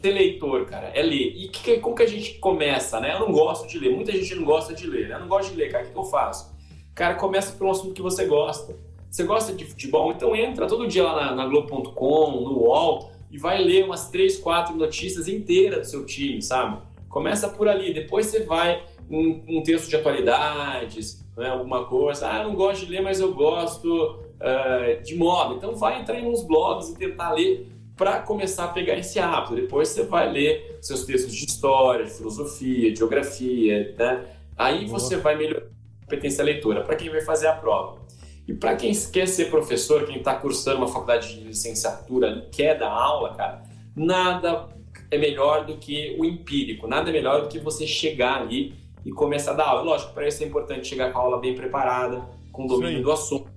ser leitor, cara. É ler. E que, como que a gente começa, né? Eu não gosto de ler. Muita gente não gosta de ler. né? Eu não gosto de ler, cara. O que, que eu faço? Cara, começa por um assunto que você gosta. Você gosta de futebol? Então entra todo dia lá na, na Globo.com, no UOL, e vai ler umas três, quatro notícias inteiras do seu time, sabe? Começa por ali. Depois você vai um, um texto de atualidades, né, alguma coisa. Ah, não gosto de ler, mas eu gosto uh, de moda. Então vai entrar em uns blogs e tentar ler para começar a pegar esse hábito. Depois você vai ler seus textos de história, de filosofia, de geografia, né? Aí Boa. você vai melhorar a competência leitora para quem vai fazer a prova. E para quem quer ser professor, quem está cursando uma faculdade de licenciatura, quer dar aula, cara, nada é melhor do que o empírico, nada é melhor do que você chegar ali e começar a dar aula. Lógico, para isso é importante chegar com a aula bem preparada, com domínio do assunto,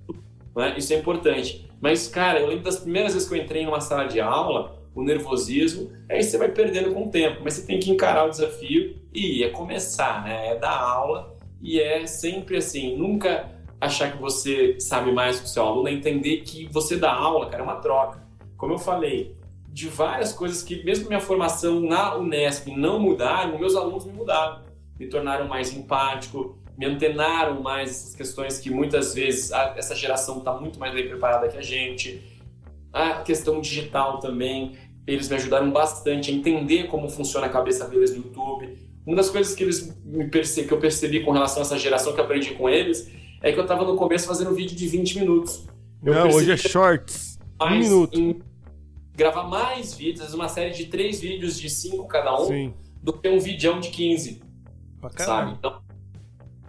né? isso é importante. Mas, cara, eu lembro das primeiras vezes que eu entrei numa sala de aula, o nervosismo, aí você vai perdendo com o tempo, mas você tem que encarar o desafio e é começar, né? É dar aula e é sempre assim, nunca achar que você sabe mais que o seu aluno, é entender que você dá aula, cara, é uma troca. Como eu falei, de várias coisas que, mesmo minha formação na Unesp não mudaram, meus alunos me mudaram. Me tornaram mais empático, me antenaram mais essas questões que muitas vezes a, essa geração está muito mais bem preparada que a gente. A questão digital também, eles me ajudaram bastante a entender como funciona a cabeça deles no YouTube. Uma das coisas que, eles me perce... que eu percebi com relação a essa geração que aprendi com eles é que eu estava no começo fazendo um vídeo de 20 minutos. Eu Não, hoje é shorts. Um minuto. em gravar mais vídeos, uma série de três vídeos de cinco cada um, Sim. do que um vídeo de 15, Pra sabe? Então,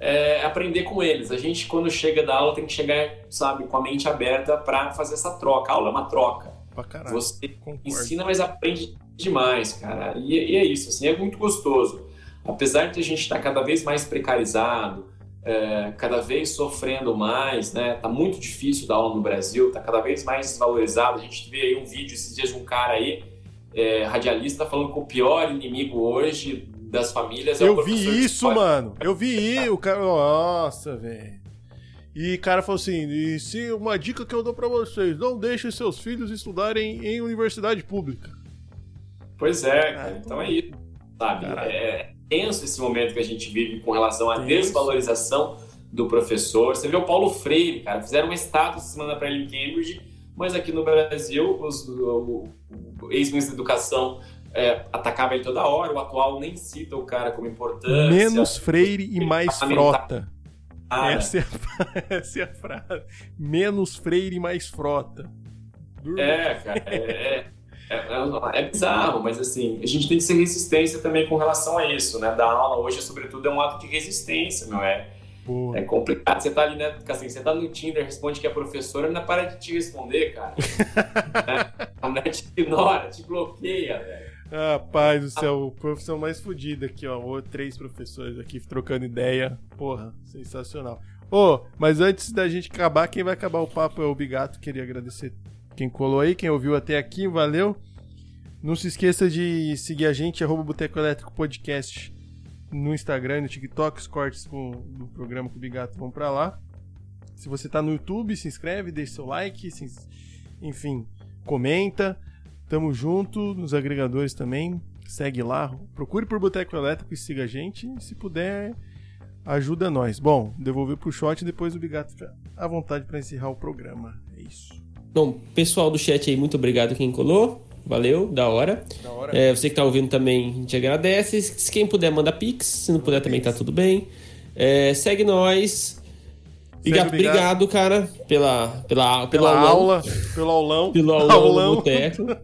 é aprender com eles. A gente, quando chega da aula, tem que chegar, sabe, com a mente aberta para fazer essa troca. A aula é uma troca. Caralho. Você Concordo. ensina, mas aprende demais, cara. E, e é isso, assim, é muito gostoso. Apesar de a gente estar cada vez mais precarizado, é, cada vez sofrendo mais, né? Tá muito difícil dar aula no Brasil, tá cada vez mais desvalorizado. A gente vê aí um vídeo esses dias de um cara aí, é, radialista, falando que o pior inimigo hoje das famílias é o Eu vi isso, mano. Eu vi [LAUGHS] o cara. Nossa, velho. E o cara falou assim: e se uma dica que eu dou pra vocês, não deixem seus filhos estudarem em universidade pública. Pois é, cara. Ah, Então é isso, sabe? Caralho. É tenso esse momento que a gente vive com relação à Tenso. desvalorização do professor. Você vê o Paulo Freire, cara, fizeram uma estátua semana para ele em Cambridge, mas aqui no Brasil, os- o, o ex-ministro da Educação é, atacava ele toda hora, o atual nem cita o cara como importância. Menos freire e mais frota. Cara, Essa é, a, [LAUGHS] essa é a frase. Menos freire e mais frota. Durma. É, cara, é, é, é, é bizarro, mas assim, a gente tem que ser resistência também com relação a isso, né? Dar aula hoje, sobretudo, é um ato de resistência, não é? Porra. É complicado. Você tá ali, né? Assim, você tá no Tinder, responde que é professora, ainda para de te responder, cara. [LAUGHS] né? A mulher te ignora, te bloqueia, velho. Rapaz do céu, profissão mais fodida aqui, ó. Três professores aqui trocando ideia. Porra, sensacional. Ô, mas antes da gente acabar, quem vai acabar o papo é o Bigato. Queria agradecer quem colou aí, quem ouviu até aqui, valeu. Não se esqueça de seguir a gente, arroba Boteco Elétrico Podcast no Instagram no TikTok. Os cortes com, do programa com o Bigato vão pra lá. Se você tá no YouTube, se inscreve, deixa seu like, se enfim, comenta. Tamo junto nos agregadores também. Segue lá. Procure por Boteco Elétrico e siga a gente. Se puder, ajuda nós. Bom, devolver pro shot e depois o Bigato fica à vontade para encerrar o programa. É isso. Bom, pessoal do chat aí, muito obrigado quem colou. Valeu, da hora. Da hora. É, você que tá ouvindo também, a gente agradece. Se quem puder, manda pix. Se não puder, também tá tudo bem. É, segue nós. Obrigado, o obrigado, cara, pela, pela, pelo Pela aulão, aula, pelo aulão. pelo [LAUGHS] aulão, do boteco. [LAUGHS]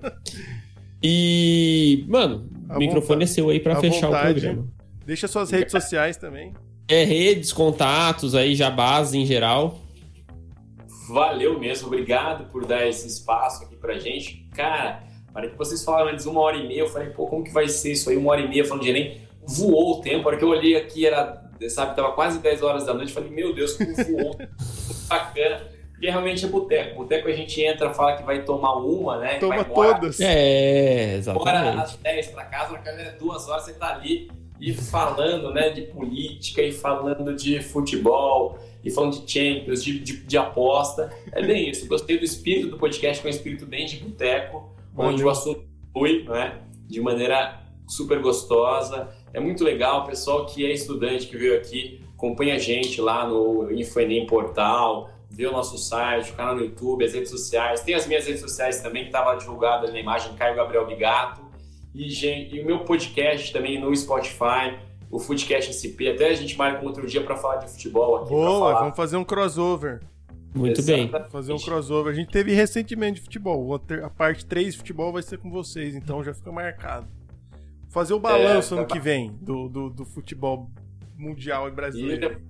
E, mano, o À microfone vontade. é seu aí pra À fechar vontade. o programa. Deixa suas redes [LAUGHS] sociais também. É, redes, contatos aí, jabás em geral. Valeu mesmo, obrigado por dar esse espaço aqui pra gente. Cara, para que vocês falaram antes uma hora e meia, eu falei, pô, como que vai ser isso aí? Uma hora e meia falando de Enem. Voou o tempo, a hora que eu olhei aqui, era, sabe, tava quase 10 horas da noite, falei, meu Deus, como voou. [LAUGHS] Bacana. Porque realmente é boteco. Boteco a gente entra, fala que vai tomar uma, né? Toma vai embora, todas. É, Bora exatamente. às 10 pra casa, na câmera duas horas você tá ali e falando, né, de política e falando de futebol e falando de Champions, de, de, de aposta. É bem isso. Gostei do espírito do podcast, que é um espírito bem de boteco, onde o assunto flui, né, de maneira super gostosa. É muito legal, o pessoal que é estudante, que veio aqui, acompanha a gente lá no InfoEnem Portal, vê o nosso site, o canal no YouTube, as redes sociais. Tem as minhas redes sociais também, que estava divulgada ali na imagem, Caio Gabriel Bigato. E, gente, e o meu podcast também no Spotify, o Foodcast SP. Até a gente marca um outro dia para falar de futebol aqui. Boa, falar. vamos fazer um crossover. Muito bem. Exatamente. Fazer um crossover. A gente teve recentemente de futebol. A parte 3 de futebol vai ser com vocês, então já fica marcado. Fazer o balanço É, ano tá- que vem do, do, do futebol mundial e brasileiro.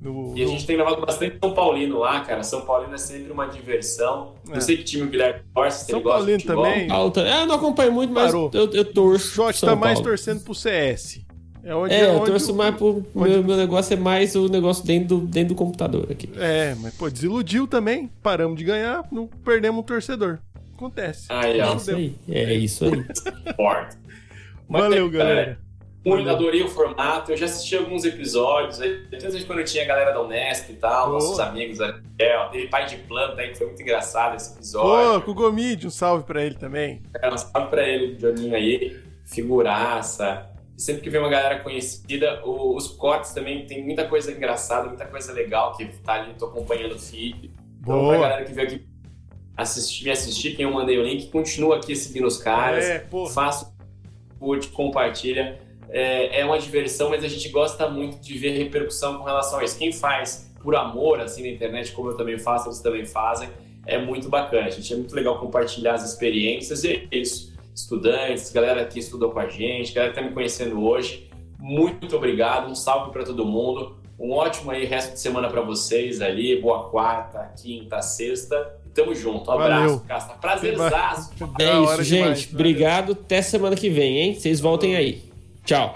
No- E a no- gente tem levado bastante São Paulino lá, cara. São Paulino é sempre uma diversão. É. Não sei que time o Guilherme torce, se São ele gosta Paulino de futebol. também. Alta. É, não acompanho muito, mas Parou. eu, eu torço. O Shot São tá mais Paulo. torcendo pro CS. É onde É, eu onde torço o- mais pro. onde- Meu, meu negócio é mais o negócio dentro do, dentro do computador aqui. É, mas pô, desiludiu também. Paramos de ganhar, não perdemos um torcedor. Acontece. Aí, É ó, isso aí. É isso aí. [LAUGHS] Mas, Valeu, é, galera. Muito, adorei o formato. Eu já assisti alguns episódios. aí, Tanto quando tinha a galera da Unesp e tal, Boa. nossos amigos ali. É, teve pai de planta aí, que foi muito engraçado esse episódio. com o Gomide, um salve pra ele também. É, um salve pra ele, Joninho aí, figuraça. Sempre que vem uma galera conhecida, os cortes também tem muita coisa engraçada, muita coisa legal que tá ali, tô acompanhando o feed. Então, Boa. pra galera que veio aqui assistir, me assistir, quem eu mandei o link, continua aqui seguindo os caras. É, pô. Faça, curte, compartilha. É, é uma diversão, mas a gente gosta muito de ver repercussão com relação a isso. Quem faz por amor, assim, na internet, como eu também faço, eles também fazem, é muito bacana. gente é muito legal compartilhar as experiências e é isso. Estudantes, galera que estudou com a gente, galera que tá me conhecendo hoje, muito obrigado. Um salve para todo mundo. Um ótimo aí resto de semana para vocês ali. Boa quarta, quinta, sexta. Tamo junto. Um Valeu. abraço, Casta. Prazerzaço. É isso, demais, gente. valeu. Obrigado. Até semana que vem, hein? Vocês voltem aí. Tchau.